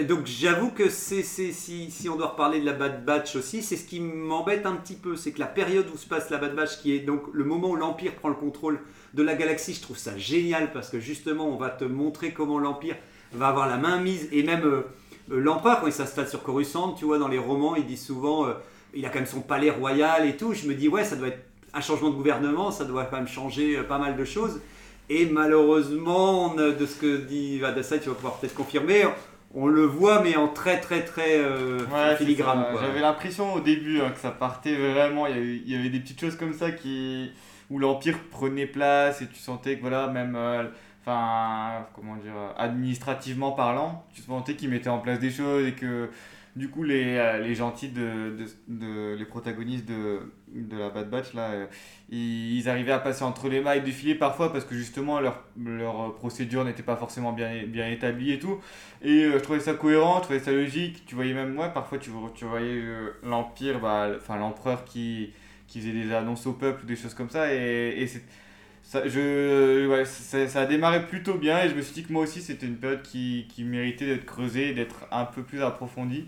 donc, j'avoue que si, on doit reparler de la Bad Batch aussi, c'est ce qui m'embête un petit peu. C'est que la période où se passe la Bad Batch, qui est donc le moment où l'Empire prend le contrôle de la galaxie, je trouve ça génial parce que justement, on va te montrer comment l'Empire va avoir la main mise et même. euh, euh, L'empereur, quand il s'installe sur Coruscant, tu vois, dans les romans, il dit souvent, euh, il a quand même son palais royal et tout. Je me dis, ouais, ça doit être un changement de gouvernement, ça doit quand même changer euh, pas mal de choses. Et malheureusement, de ce que dit Vadassa, tu vas pouvoir peut-être confirmer, on le voit, mais en très très très euh, Ouais, filigrane. J'avais l'impression au début hein, que ça partait vraiment. Il y, avait, il y avait des petites choses comme ça qui où l'empire prenait place et tu sentais que voilà même euh, enfin comment dire administrativement parlant, tu sentais qu'ils mettaient en place des choses et que du coup les, euh, les gentils de, de, de- les protagonistes de, de la Bad Batch là euh, ils, arrivaient à passer entre les mailles du filet parfois parce que justement leur, leur procédure n'était pas forcément bien, bien établie et tout et euh, je trouvais ça cohérent, je trouvais ça logique. Tu voyais même moi, parfois tu, tu voyais euh, l'Empire, bah, enfin l'empereur qui, qui faisait des annonces au peuple des choses comme ça. Et, et ça, je, ouais, ça, ça a démarré plutôt bien et je me suis dit que moi aussi c'était une période qui, qui méritait d'être creusée, d'être un peu plus approfondie.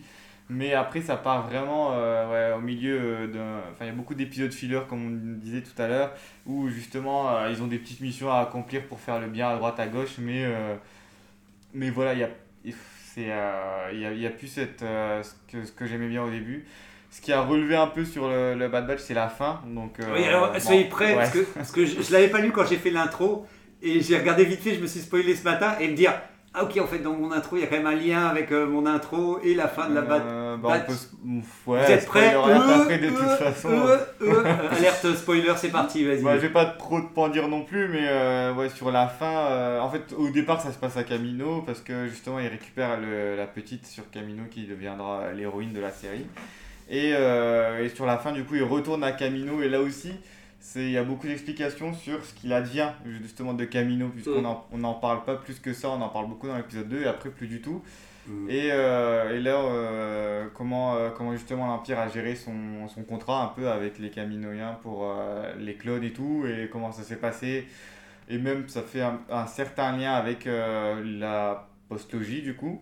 Mais après, ça part vraiment euh, ouais, au milieu euh, d'un. Enfin, il y a beaucoup d'épisodes filler, comme on disait tout à l'heure, où justement euh, ils ont des petites missions à accomplir pour faire le bien à droite, à gauche, mais, mais voilà, il y a il y, a, y a plus cette, ce que, ce que j'aimais bien au début. Ce qui a relevé un peu sur le, le Bad Batch, c'est la fin. Donc, Oui, alors bon, soyez prêts, ouais. parce que, parce que je, je l'avais pas lu quand j'ai fait l'intro, et j'ai regardé vite fait, je me suis spoilé ce matin, et me dire, ah ok, en fait, dans mon intro, il y a quand même un lien avec euh, mon intro et la fin de la Bad Euh, bah, peut ouais, Vous êtes prêts Euh, de toute euh, façon. Alerte spoiler, c'est parti, vas-y. Ouais, je vais pas trop te dire non plus, mais euh, ouais, sur la fin, en fait, au départ, ça se passe à Camino parce que justement, il récupère le- la petite sur Camino qui deviendra l'héroïne de la série. Et, et sur la fin, du coup, il retourne à Camino et là aussi, c'est- il y a beaucoup d'explications sur ce qu'il advient justement de Camino, puisqu'on Mm. en- on n'en parle pas plus que ça, on en parle beaucoup dans l'épisode 2 et après plus du tout. Mm. Et, euh, et là, euh, comment, euh, comment justement l'Empire a géré son, son contrat un peu avec les Caminoïens pour les clones et tout, et comment ça s'est passé. Et même, ça fait un, un certain lien avec la postlogie, du coup.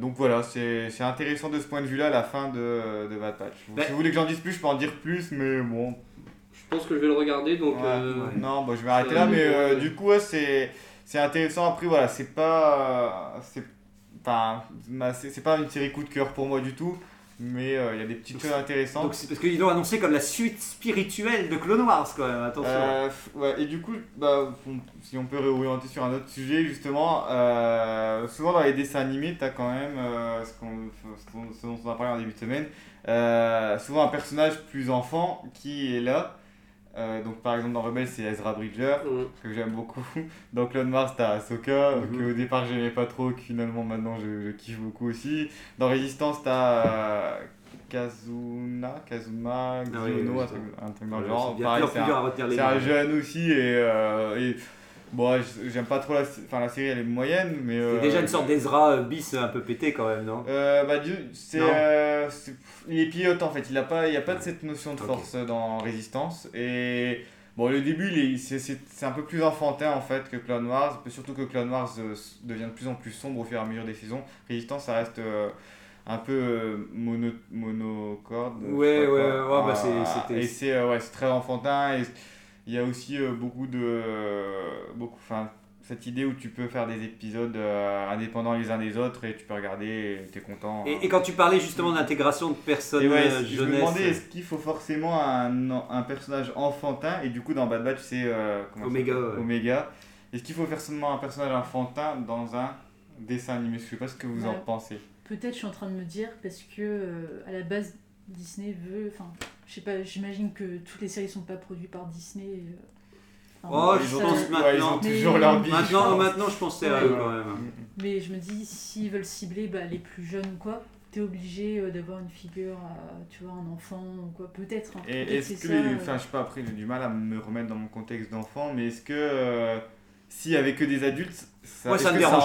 Donc voilà, c'est c'est intéressant de ce point de vue-là, la fin de, de Bad Patch. Bah- Si vous voulez que j'en dise plus, je peux en dire plus, mais bon. Je pense que je vais le regarder, donc. Ouais, euh, ouais. Non, bon, je vais arrêter là, mais euh, ouais. du coup, ouais, c'est c'est intéressant. Après, voilà, c'est pas. C'est pas une série coup de cœur pour moi du tout, mais euh, il y a des petites choses intéressantes. Donc parce qu'ils l'ont annoncé comme la suite spirituelle de Clone Wars, quand même, attention. Euh, ouais, et du coup, bah, on- si on peut réorienter sur un autre sujet, justement, euh, souvent dans les dessins animés, tu as quand même, euh, ce, qu'on- ce dont- ce dont on a parlé en début de semaine, euh, souvent un personnage plus enfant qui est là. Euh, donc par exemple dans Rebels c'est Ezra Bridger que j'aime beaucoup. (laughs) Dans Clone Wars t'as Ahsoka Mhm. que au départ j'aimais pas trop que finalement maintenant je, je kiffe beaucoup aussi. Dans Résistance t'as euh, Kazuna, Kazuma, Ah oui, Xiono, un, truc, un truc dans le Ouais, genre. c'est un- un jeune aussi et, euh, et bon ouais, j'aime pas trop la, enfin la série elle est moyenne mais C'est euh, déjà une sorte d'Ezra euh, bis un peu pété quand même, non? Euh, bah, Dieu, c'est, euh, il est pilote en fait, il a pas, il y a pas de cette notion de force dans Résistance. Et bon le début c'est, un peu plus enfantin en fait que Clone Wars, surtout que Clone Wars euh, devient de plus en plus sombre au fur et à mesure des saisons. Résistance ça reste euh, un peu euh, mono, monocorde. Ouais, ouais, quoi. ouais, bah, c'est- c'était- et c'est euh, ouais, c'est très enfantin et il y a aussi euh, beaucoup de euh, beaucoup enfin cette idée où tu peux faire des épisodes euh, indépendants les uns des autres et tu peux regarder et t'es content. et, et quand tu parlais justement d'intégration de personnes ouais, je me demandais est-ce qu'il faut forcément un, un personnage enfantin et du coup dans Bad Batch c'est euh, Omega, ouais. Omega. Est-ce qu'il faut forcément un personnage enfantin dans un dessin animé? Je sais pas ce que vous en pensez. Peut-être je suis en train de me dire parce que euh, à la base Disney veut, enfin, je sais pas, j'imagine que toutes les séries sont pas produites par Disney. euh, Oh, je ça- pense Ouais, ils ont maintenant. toujours Mais- leur je Maintenant, pense. maintenant, je pense que c'est Ouais. eux quand même. Mais je me dis, s'ils veulent cibler bah, les plus jeunes ou quoi, t'es obligé euh, d'avoir une figure, euh, tu vois, un enfant ou quoi, peut-être. hein. Et est-ce que, euh, enfin, je sais pas, après j'ai du mal à me remettre dans mon contexte d'enfant, mais est-ce que euh, s'il y avait que des adultes, ça, me que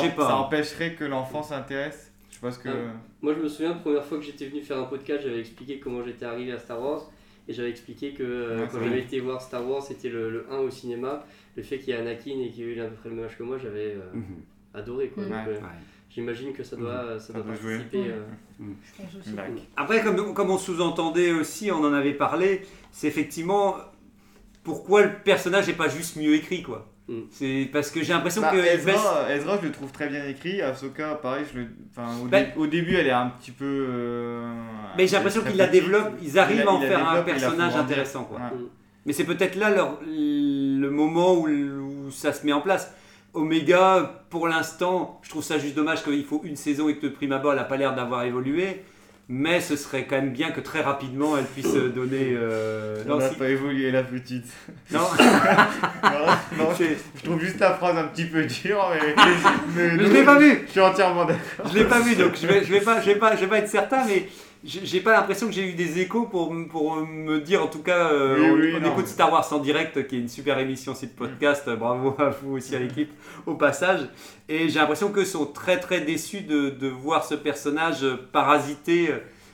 ça, pas. Ça empêcherait que l'enfant s'intéresse? Je sais pas ce que. Ah. Moi, je me souviens, la première fois que j'étais venu faire un podcast, j'avais expliqué comment j'étais arrivé à Star Wars. Et j'avais expliqué que euh, Ouais, quand j'avais été voir Star Wars, c'était le, le 1 au cinéma. Le fait qu'il y ait Anakin et qu'il ait eu à peu près le même âge que moi, j'avais euh, Mhm. adoré. Quoi. Mhm. Donc, Ouais. J'imagine que ça doit, ça Ça doit doit jouer. participer. Euh. D'accord. Après, comme, comme on sous-entendait aussi, on en avait parlé, c'est effectivement pourquoi le personnage n'est pas juste mieux écrit, quoi. Mm. C'est parce que j'ai l'impression Bah, que Ezra, Ezra, je le trouve très bien écrit. Ahsoka, pareil, je le... enfin, au, Bah- dé- au début, elle est un petit peu. euh, mais j'ai l'impression qu'ils la développent, ils arrivent à en faire un personnage intéressant, quoi. Ouais. Mais c'est peut-être là leur- le moment où, où ça se met en place. Omega, pour l'instant, je trouve ça juste dommage qu'il faut une saison et que de prime abord, elle n'a pas l'air d'avoir évolué. Mais ce serait quand même bien que très rapidement, elle puisse euh, donner. euh, Elle non, n'a si- pas évolué, la petite. non. (laughs) non, non, je, trouve juste la phrase un petit peu dure, mais. (laughs) mais Mais je l'ai pas vu. Je suis entièrement d'accord. Je l'ai pas vu, donc je vais, je vais pas, je vais pas, je vais pas être certain, mais j'ai pas l'impression que j'ai eu des échos pour, pour me dire, en tout cas, euh, Oui, on, oui, on écoute Star Wars en direct, qui est une super émission site podcast. Bravo à vous aussi à l'équipe au passage. Et j'ai l'impression qu'eux sont très très déçus de, de voir ce personnage parasiter.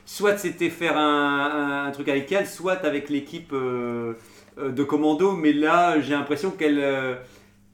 Soit c'était faire un, un truc avec elle, soit avec l'équipe euh, euh, de commando, mais là j'ai l'impression qu'elle euh,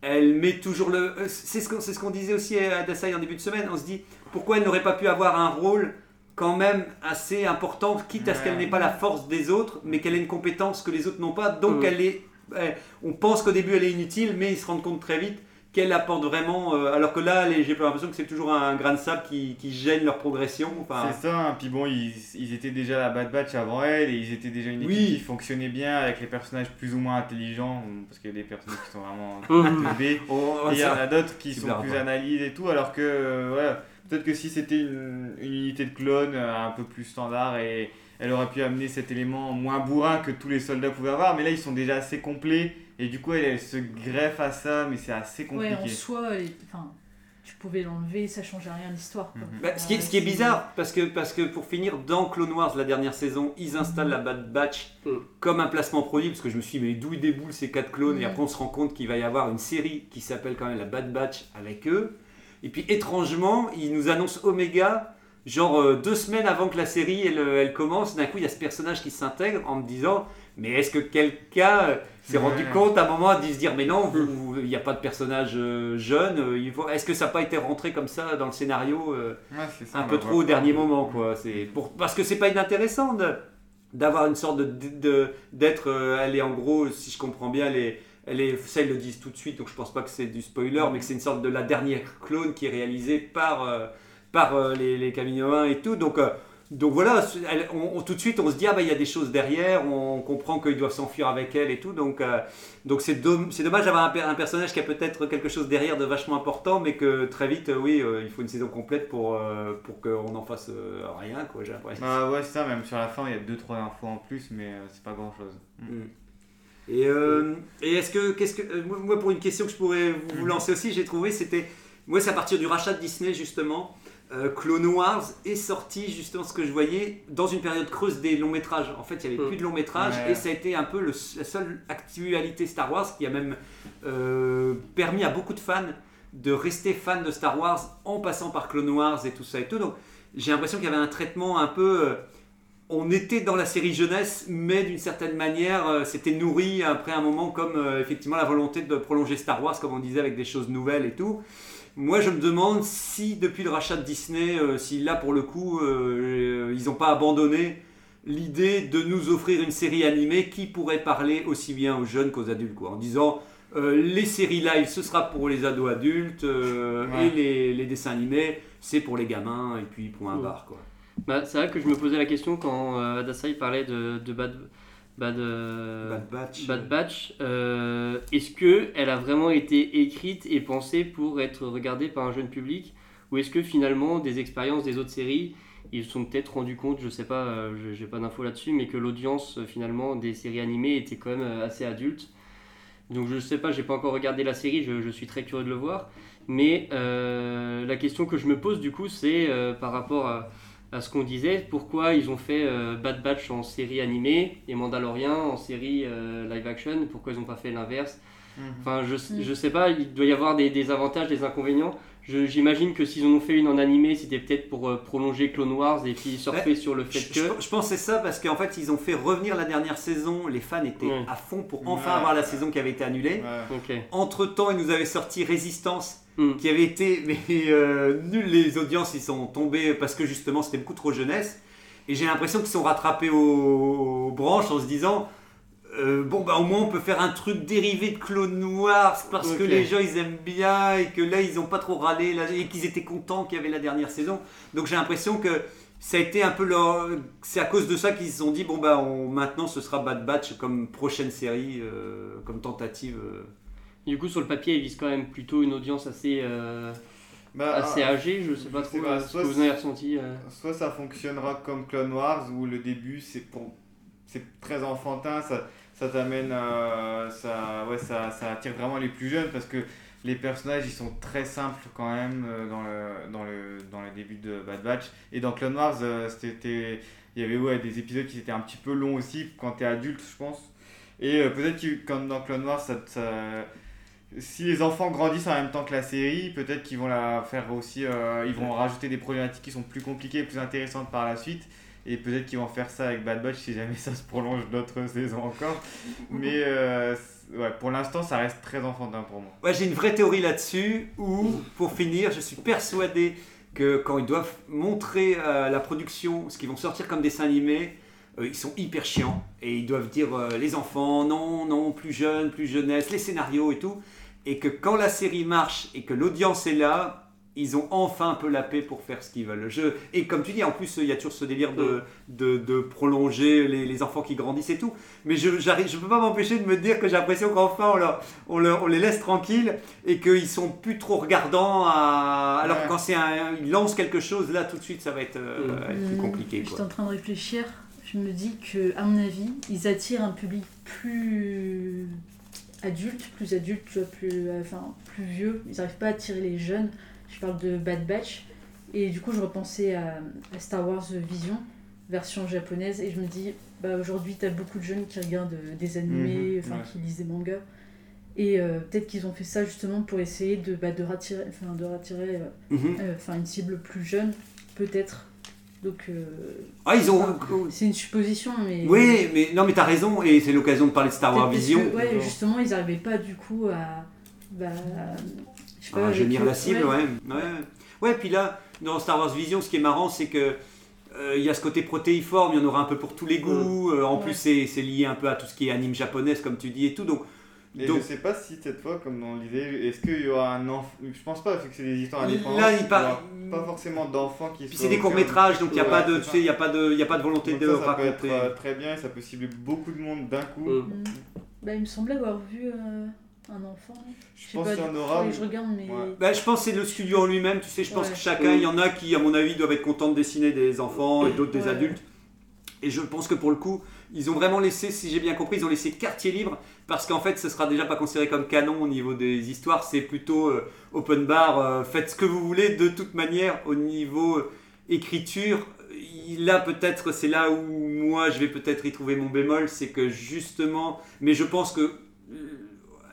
elle met toujours le. C'est ce qu'on ce qu'on disait aussi à Dasai en début de semaine. On se dit pourquoi elle n'aurait pas pu avoir un rôle quand même assez important, quitte à ce qu'elle n'ait pas la force des autres, mais qu'elle ait une compétence que les autres n'ont pas. Donc Mm. elle est. elle- on pense qu'au début elle est inutile, mais ils se rendent compte très vite qu'elle apporte vraiment. euh, alors que là, j'ai l'impression que c'est toujours un grain de sable qui, qui gêne leur progression. Enfin, C'est ça, hein. puis bon, ils, ils étaient déjà la Bad Batch avant elle, et ils étaient déjà une équipe Oui. qui fonctionnait bien avec les personnages plus ou moins intelligents, parce qu'il y a des personnages qui sont vraiment (laughs) Mhm. teubés. on- Et il y en a d'autres qui sont plus analyses et tout, alors que euh, ouais, peut-être que si c'était une, une unité de clones euh, un peu plus standard, et elle aurait pu amener cet élément moins bourrin que tous les soldats pouvaient avoir, mais là ils sont déjà assez complets, et du coup elle, elle se greffe à ça, mais c'est assez Ouais, en compliqué. soi, elle est- enfin, tu pouvais l'enlever, ça changeait rien à l'histoire. Mhm. Bah, ce, qui est, ce qui est bizarre, parce que, parce que pour finir, dans Clone Wars, la dernière saison, ils installent la Bad Batch Mm. comme un placement produit, parce que je me suis dit, mais d'où ils déboulent ces quatre clones Et Mm. après, on se rend compte qu'il va y avoir une série qui s'appelle quand même la Bad Batch avec eux. Et puis, étrangement, ils nous annoncent Omega, genre euh, deux semaines avant que la série elle, euh, elle commence. D'un coup, il y a ce personnage qui s'intègre en me disant, mais est-ce que quelqu'un euh, s'est Ouais. rendu compte à un moment de se dire, mais non, il n'y a pas de personnage euh, jeune, euh, il faut- est-ce que ça n'a pas été rentré comme ça dans le scénario Ouais, c'est ça, un peu trop au dernier moment quoi c'est pour parce que c'est pas inintéressant d'avoir une sorte de d'être elle est en gros si je comprends bien elle est ça ils le disent tout de suite donc je pense pas que c'est du spoiler mais que c'est une sorte de la dernière clone qui est réalisée par euh, par euh, les, les Caminoins et tout donc euh, donc voilà, elle- on, on- tout de suite on se dit ah bah il y a des choses derrière, on comprend qu'ils doivent s'enfuir avec elle et tout, donc donc c'est dom- c'est dommage d'avoir un, per- un personnage qui a peut-être quelque chose derrière de vachement important, mais que très vite oui il faut une saison complète pour pour qu'on en fasse rien quoi j'ai l'impression. Bah ouais, c'est ça, même sur la fin, il y a 2-3 infos en plus, mais c'est pas grand chose. Mm. Et, euh, et est-ce que, qu'est-ce que, euh, moi- pour une question que je pourrais vous, lancer aussi, j'ai trouvé, c'était, moi c'est à partir du rachat de Disney justement, euh, Clone Wars est sorti justement ce que je voyais dans une période creuse des longs métrages. En fait, il n'y avait Mm. plus de longs métrages Ouais. et ça a été un peu le- la seule actualité Star Wars qui a même euh, permis à beaucoup de fans de rester fans de Star Wars en passant par Clone Wars et tout ça et tout. Donc j'ai l'impression qu'il y avait un traitement un peu. On était dans la série jeunesse, mais d'une certaine manière, euh, c'était nourri après un moment comme euh, effectivement la volonté de prolonger Star Wars, comme on disait, avec des choses nouvelles et tout. Moi, je me demande si depuis le rachat de Disney, euh, si là pour le coup, ils n'ont pas abandonné l'idée de nous offrir une série animée qui pourrait parler aussi bien aux jeunes qu'aux adultes, quoi, en disant les séries live, ce sera pour les ados adultes, Ouais. et les, les dessins animés, c'est pour les gamins, et puis pour un Ouais. bar, quoi. Bah, c'est vrai que je me posais la question quand euh, Adasai parlait de, de Bad, Bad, euh, Bad Batch. Bad Batch. euh, Est-ce que elle a vraiment été écrite et pensée pour être regardée par un jeune public? Ou est-ce que finalement, des expériences des autres séries, ils se sont peut-être rendus compte, je sais pas, euh, je- j'ai pas d'infos là-dessus, mais que l'audience euh, finalement des séries animées était quand même assez adulte? Donc je sais pas, j'ai pas encore regardé la série, je, je suis très curieux de le voir. Mais la question que je me pose du coup, c'est par rapport à, à ce qu'on disait, pourquoi ils ont fait euh, Bad Batch en série animée et Mandalorian en série euh, live action, pourquoi ils n'ont pas fait l'inverse? Mhm. Enfin, je, Mm. je sais pas, il doit y avoir des, des avantages, des inconvénients. Je- J'imagine que s'ils en ont fait une en animé, c'était peut-être pour euh, prolonger Clone Wars et puis surfer sur le fait Je, que. je- je pense c'est ça parce qu'en fait ils ont fait revenir la dernière saison, les fans étaient Ouais. à fond pour enfin Ouais. avoir la saison qui avait été annulée. Entre temps ils nous avaient sorti Résistance Mm. qui avait été (laughs) mais euh, nul les audiences ils sont tombés parce que justement c'était beaucoup trop jeunesse et j'ai l'impression qu'ils sont rattrapés aux, aux branches en se disant euh, bon bah au moins on peut faire un truc dérivé de Clone Wars parce que les gens ils aiment bien et que là ils ont pas trop râlé là, et qu'ils étaient contents qu'il y avait la dernière saison donc j'ai l'impression que ça a été un peu leur... c'est à cause de ça qu'ils se sont dit bon bah on... maintenant ce sera Bad Batch comme prochaine série euh, comme tentative euh. Du coup, sur le papier, ils visent quand même plutôt une audience assez, euh, Bah, assez ah, âgée. Je sais pas je trop sais pas, euh, ce soit que vous en avez ressenti. euh. soit ça fonctionnera comme Clone Wars où le début c'est pour c'est très enfantin ça ça t'amène euh, ça ouais ça, ça attire vraiment les plus jeunes parce que les personnages ils sont très simples quand même dans le dans le dans le début de Bad Batch et dans Clone Wars c'était il y avait ouais des épisodes qui étaient un petit peu longs aussi quand t'es adulte je pense et peut-être que comme dans Clone Wars ça, ça si les enfants grandissent en même temps que la série, peut-être qu'ils vont la faire aussi, euh, ils vont rajouter des problématiques qui sont plus compliquées, plus intéressantes par la suite. Et peut-être qu'ils vont faire ça avec Bad Batch si jamais ça se prolonge d'autres (laughs) saisons encore. Mais euh, ouais, pour l'instant, ça reste très enfantin pour moi. Ouais, j'ai une vraie théorie là-dessus où, pour finir, je suis persuadé que quand ils doivent montrer euh, la production, ce qu'ils vont sortir comme dessin animé, euh, ils sont hyper chiants et ils doivent dire euh, les enfants, non, non, plus jeunes, plus jeunesse, les scénarios et tout. Et que quand la série marche et que l'audience est là, ils ont enfin un peu la paix pour faire ce qu'ils veulent. Je... Et comme tu dis, en plus, il y a toujours ce délire de, de, de prolonger les, les enfants qui grandissent et tout. Mais je ne je peux pas m'empêcher de me dire que j'ai l'impression qu'enfin on, leur- on, leur- on les laisse tranquilles et qu'ils sont plus trop regardants. À... Alors Ouais. que quand c'est un, ils lancent quelque chose, là tout de suite ça va être, euh, Mm. être plus compliqué. J'étais Quoi. en train de réfléchir. Je me dis que, à mon avis, ils attirent un public plus adulte, plus adulte, tu vois, plus, euh, enfin, plus vieux. Ils n'arrivent pas à attirer les jeunes. Je parle de Bad Batch. Et du coup, je repensais à, à Star Wars Vision, version japonaise. Et je me dis, bah, aujourd'hui, tu as beaucoup de jeunes qui regardent euh, des animés, Mhm, ouais. qui lisent des mangas. Et euh, peut-être qu'ils ont fait ça justement pour essayer de, bah, de rattirer, enfin, de rattirer euh, Mhm. euh, une cible plus jeune, peut-être. Donc, euh, Ah, ils ont. c'est une supposition, mais. Oui, mais non, mais t'as raison, et c'est l'occasion de parler de Star Wars Vision. que, ouais, justement, ils n'arrivaient pas du coup à. Bah, je sais pas. Ah, la cible, ouais. Ouais, ouais. puis là, dans Star Wars Vision, ce qui est marrant, c'est que euh, il y a ce côté protéiforme, il y en aura un peu pour tous les goûts. euh, en Ouais. plus, c'est c'est lié un peu à tout ce qui est anime japonaise, comme tu dis, et tout. Donc, Et Donc- je sais pas si cette fois, comme on le disait, est-ce qu'il y aura un enfant. Je pense pas, vu que c'est des histoires indépendantes. Là, il parle- aura Pas forcément d'enfants qui puis c'est des courts métrages, donc il n'y a Ouais, pas de, tu sais, il y a pas de, il y a pas de volonté Donc de ça, ça peut être euh, très bien et ça peut cibler beaucoup de monde d'un coup. Mm. Mm. Bah, il me semblait avoir vu euh, un enfant. Je Je sais pense pas, qu'il y en aura. je regarde, mais. Ouais. Bah, je pense que c'est le studio en lui-même, tu sais, je pense Ouais. que chacun, il y en a qui, à mon avis, doivent être contents de dessiner des enfants et d'autres des adultes. Et je pense que pour le coup, ils ont vraiment laissé, si j'ai bien compris, ils ont laissé quartier libre parce qu'en fait, ce sera déjà pas considéré comme canon au niveau des histoires. C'est plutôt euh, open bar. euh, faites ce que vous voulez. De toute manière, au niveau euh, écriture, là peut-être c'est là où moi je vais peut-être y trouver mon bémol, c'est que justement, mais je pense que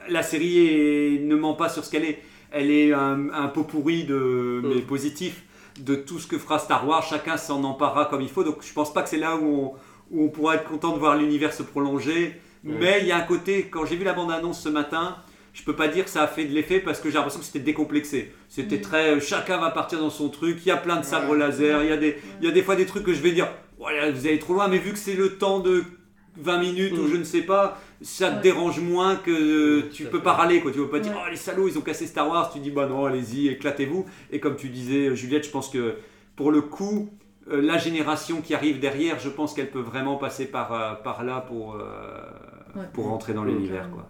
la série est- ne ment pas sur ce qu'elle est. Elle est un, un pot pourri de, mais positif de tout ce que fera Star Wars. Chacun s'en emparera comme il faut. Donc je pense pas que c'est là où on, où on pourra être content de voir l'univers se prolonger. Mais il y a un côté, quand j'ai vu la bande-annonce ce matin, je peux pas dire que ça a fait de l'effet parce que j'ai l'impression que c'était décomplexé. C'était Mm. très. euh, Chacun va partir dans son truc. Il y a plein de sabres Ouais. laser. Il y, a des, il y a des fois des trucs que je vais dire voilà, vous allez trop loin, mais vu que c'est le temps de 20 minutes ou Mm. je ne sais pas, ça te dérange moins que tu Tout à peux fait. pas râler. Quoi. Tu peux pas dire Ouais. oh les salauds, ils ont cassé Star Wars. Tu dis bah non, allez-y, éclatez-vous. Et comme tu disais, Juliette, je pense que pour le coup, euh, la génération qui arrive derrière, je pense qu'elle peut vraiment passer par, euh, par là pour, euh, Ouais. pour rentrer dans Mm. l'univers. quoi.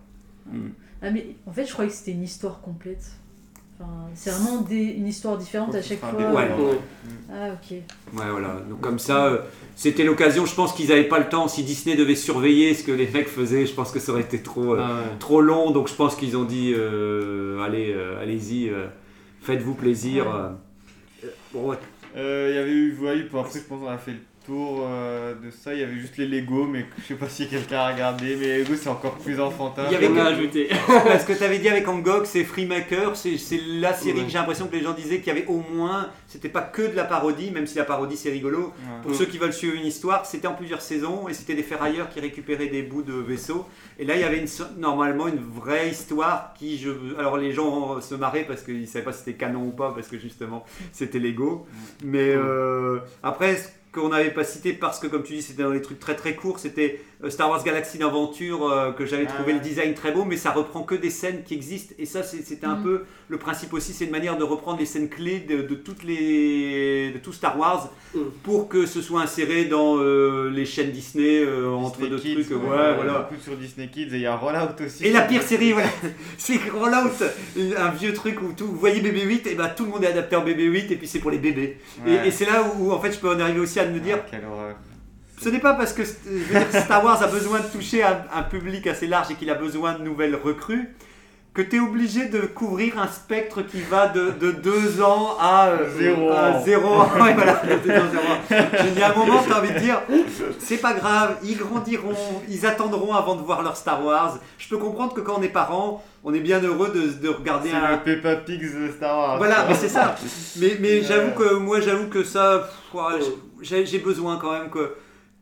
Ah mais en fait je croyais que c'était une histoire complète. Enfin, c'est vraiment des, une histoire différente à chaque fois. des- Ouais. Ouais. Ah ok. Ouais, voilà. Donc comme ça, euh, c'était l'occasion. Je pense qu'ils n'avaient pas le temps. Si Disney devait surveiller ce que les mecs faisaient, je pense que ça aurait été trop, euh, Ah ouais. trop long. Donc je pense qu'ils ont dit, euh, allez, euh, allez-y, euh, faites-vous plaisir. Ouais. euh. Euh, bon, ouais. Euh, Il y avait eu, pour après, je pense qu'on a fait le tour euh, de ça. Il y avait juste les Lego, mais je sais pas si quelqu'un a regardé. Mais les Lego, c'est encore plus enfantin. Il y avait que- ajouté. (laughs) Parce que tu avais dit avec Angok, c'est Freemaker, c'est c'est la série Ouais. que j'ai l'impression que les gens disaient qu'il y avait au moins, c'était pas que de la parodie, même si la parodie c'est rigolo. Ouais. Pour ceux qui veulent suivre une histoire, c'était en plusieurs saisons et c'était des ferrailleurs qui récupéraient des bouts de vaisseaux. Et là, il y avait une, normalement une vraie histoire qui, je, alors les gens se marraient parce qu'ils savaient pas si c'était canon ou pas parce que justement c'était Lego. Mais euh, après, ce qu'on n'avait pas cité parce que comme tu dis, c'était dans les trucs très très courts, c'était Star Wars Galaxy d'Aventure euh, que j'avais Ah trouvé le design très beau, mais ça reprend que des scènes qui existent. Et ça, c'est- c'était un Mhm. peu le principe aussi, c'est une manière de reprendre les scènes clés de, de toutes les de tout Star Wars Mhm. pour que ce soit inséré dans euh, les chaînes Disney euh, entre deux Kids, trucs. Ouais, ouais, voilà. Beaucoup sur Disney Kids et il y a Rollout aussi. Et la pire série, voilà, (laughs) c'est Rollout, un vieux truc où tout, vous voyez BB-8, et bah tout le monde est adapté en BB-8 et puis c'est pour les bébés. Et- Ouais. Et, c'est là où, où, en fait je peux en arriver aussi à me dire, Ah, quelle horreur. Ce n'est pas parce que Star Wars a besoin de toucher un, un public assez large et qu'il a besoin de nouvelles recrues que tu es obligé de couvrir un spectre qui va de, de 2 ans à euh, Zéro. (laughs) Ouais, voilà. Je dis à un moment, tu as envie de dire, c'est pas grave, ils grandiront, ils attendront avant de voir leur Star Wars. Je peux comprendre que quand on est parent, on est bien heureux de, de regarder un, le Peppa Pig de Star Wars. voilà, mais c'est ça. Mais, mais Ouais. j'avoue que moi, j'avoue que ça, j'ai besoin quand même que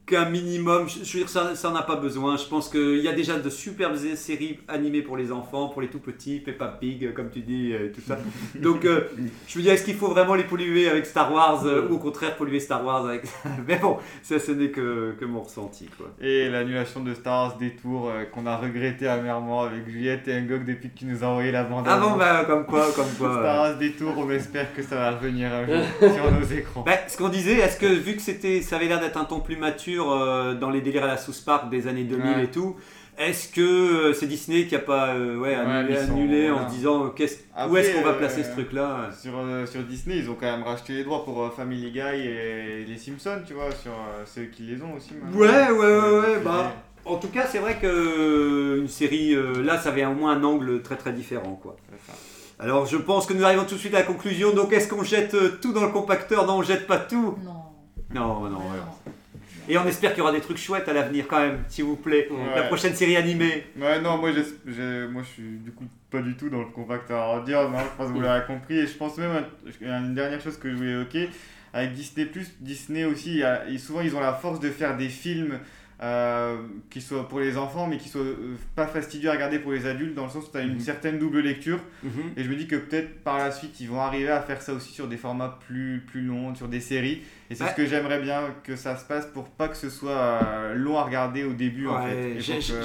qu'un minimum. Je, je veux dire, ça, ça n'a pas besoin. Je pense qu'il y a déjà de superbes séries animées pour les enfants, pour les tout petits, Peppa Pig, comme tu dis, euh, tout ça. Donc, euh, je me dis, est-ce qu'il faut vraiment les polluer avec Star Wars euh, ou au contraire polluer Star Wars avec. (laughs) mais bon, ça, ce n'est que, que mon ressenti, quoi. Et l'annulation de Star Wars Détour euh, qu'on a regretté amèrement avec Juliette et Ngok depuis que tu nous as envoyé la bande. Ah bon, bah, comme quoi, comme quoi. euh, Star Wars Détour, on espère que ça va revenir un jour (laughs) sur nos écrans. Bah, ce qu'on disait, est-ce que vu que c'était, ça avait l'air d'être un ton plus mature euh, dans les délires à la South Park des années 2000 Ouais. et tout, est-ce que euh, c'est Disney qui a pas euh, ouais, annulé, sont- annulé en se disant qu'est-ce- où est-ce qu'on va euh, placer ce truc-là? Sur, sur Disney, ils ont quand même racheté les droits pour Family Guy et les Simpsons, tu vois, sur ceux qui les ont aussi. maintenant. Ouais, ouais, ouais, ouais, bah. En tout cas, c'est vrai que une série là, ça avait au moins un angle très très différent, quoi. C'est ça. Alors, je pense que nous arrivons tout de suite à la conclusion. Donc, est-ce qu'on jette tout dans le compacteur? Non, on jette pas tout? Non. Non, non. Ouais, ouais. Et on espère qu'il y aura des trucs chouettes à l'avenir quand même, s'il vous plaît. Ouais. La prochaine série animée. Ouais, non, moi, j'es- j'ai- moi je suis du coup pas du tout dans le compacteur à dire, non, je pense que vous l'avez compris. Et je pense même à une dernière chose que je voulais évoquer. Avec Disney, Disney aussi, et souvent ils ont la force de faire des films euh, qui soient pour les enfants, mais qui soient euh, pas fastidieux à regarder pour les adultes, dans le sens où tu as une Mhm. certaine double lecture. Mhm. Et je me dis que peut-être par la suite, ils vont arriver à faire ça aussi sur des formats plus, plus longs, sur des séries. Et c'est Ouais. ce que j'aimerais bien que ça se passe pour pas que ce soit euh, long à regarder au début, en fait.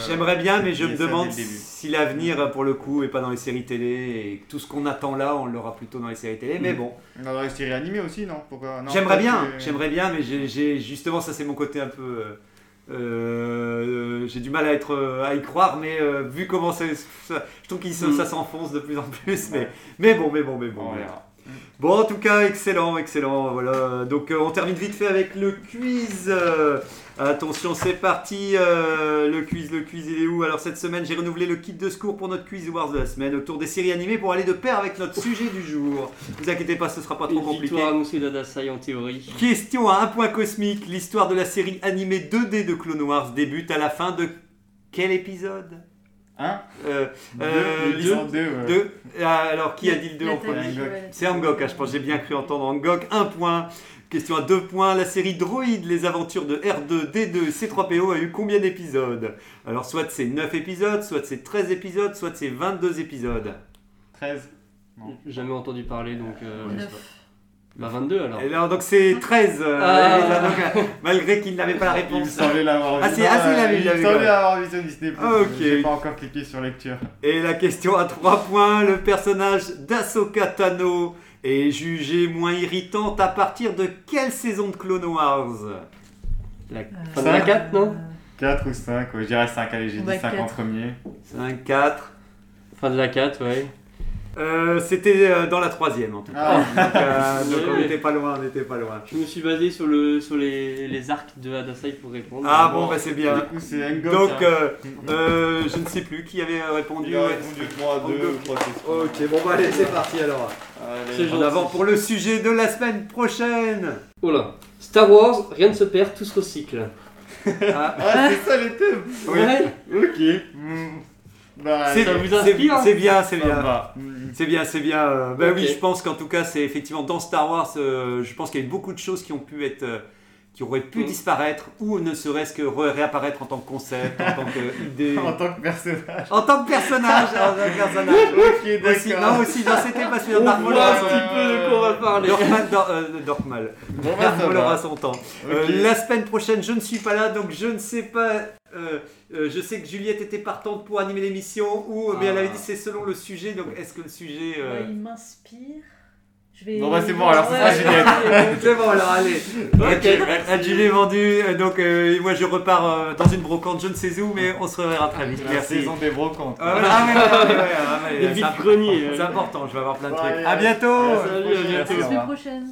J'aimerais bien, mais je me demande si l'avenir, pour le coup, est pas dans les séries télé et tout ce qu'on attend là, on l'aura plutôt dans les séries télé. Mais bon, Dans les séries animées aussi, non? Pourquoi? Non, j'aimerais bien, que- j'aimerais bien, mais j'ai justement ça, c'est mon côté un peu. euh, euh, j'ai du mal à être euh, à y croire, mais euh, vu comment ça, je trouve que ça, Mm. ça s'enfonce de plus en plus. Mais, Ouais. mais bon, mais bon, mais bon. Bon, en tout cas, excellent, excellent. Voilà. Donc, euh, on termine vite fait avec le quiz. Attention, c'est parti. euh, le quiz, le quiz, il est où Alors cette semaine, j'ai renouvelé le kit de secours pour notre quiz Wars de la semaine autour des séries animées pour aller de pair avec notre sujet du jour. Vous inquiétez pas, ce sera pas trop Une compliqué. victoire annoncée d'Adasai en théorie. Question à un point cosmique. L'histoire de la série animée 2D de Clone Wars débute à la fin de quel épisode Hein euh, Deux, euh, deux, ouais. deux. Ah, Alors, qui a dit le 2 en premier. C'est Angok, hein, je pense que j'ai bien cru entendre Angok. Un point. Question à deux points. La série Droid, les aventures de R2, D2 et C3PO a eu combien d'épisodes? Alors, soit c'est 9 épisodes, soit c'est 13 épisodes, soit c'est 22 épisodes. 13. Non. Jamais entendu parler donc. euh, Neuf. Bah 22 alors. Et alors, donc c'est 13. euh, Ah. Donc, malgré qu'il n'avait pas la Il réponse. semblait l'avoir vu. Ah, si, ah, si, il il Il ouais. semblait l'avoir vu sur Disney+. Ok. J'ai pas encore cliqué sur lecture. Et la question à 3 points, le personnage d'Ahsoka Tano est jugé moins irritante à partir de quelle saison de Clone Wars La Euh, fin de la 4 non 4 ou 5, ouais, je dirais 5, allez, j'ai dit va 5 en quatre. premier. 5, 4. Fin de la 4 ouais. Euh, C'était euh, dans la troisième en tout cas. Ah, Donc, euh, (laughs) donc on n'était pas loin, on n'était pas loin. Je me suis basé sur, le, sur les, les arcs de Adasai pour répondre. Ah bon, bah c'est du bien. coup, c'est Engok. Donc, hein. euh, euh, je ne sais plus qui avait répondu. Il a répondu 3 à 2 Engok. ou 3 questions. Ok, bon bah allez, c'est parti alors. Allez. C'est En gentil. avant pour le sujet de la semaine prochaine. Oh là. Star Wars, rien ne se perd, tout se recycle. Ah, (laughs) Ah, c'est ça les thèmes oui. Ouais. Ok. Hmm. Bah, C'est vous c'est- C'est bien, c'est bien. C'est bien, c'est bien. bah Ok. oui, je pense qu'en tout cas, c'est effectivement dans Star Wars, euh, je pense qu'il y a eu beaucoup de choses qui ont pu être, euh, qui auraient pu Mm. disparaître ou ne serait-ce que ré- réapparaître en tant que concept, en tant qu'idée. (laughs) En tant que personnage. en tant que personnage, en tant que personnage. (laughs) Ok, Aussi, non, d'accord. aussi, non, c'était pas celui-là. On Dark voit un petit peu de quoi on va parler. Dorkmal, Dor- euh, Dorkmal. Bon, son temps. Ok. Euh, la semaine prochaine, je ne suis pas là, donc je ne sais pas. euh, euh, je sais que Juliette était partante pour animer l'émission, ou mais elle avait Ah. dit c'est selon le sujet. Donc est-ce que le sujet euh, Ouais, il m'inspire. Je vais... Bon, bah, c'est bon, alors, ce sera Ouais. C'est bon alors allez. Ok. Adjulé vendu. Euh, Donc euh, moi je repars euh, dans une brocante, je ne sais où, mais on se reverra très vite. La Merci. saison des brocantes. Ah, voilà. Ah, ouais, ouais, ouais, ouais, ouais, ouais, Les c'est. C'est important, je vais avoir plein de trucs. À bientôt. à la Salut, à bientôt. À la Merci, semaine prochaine.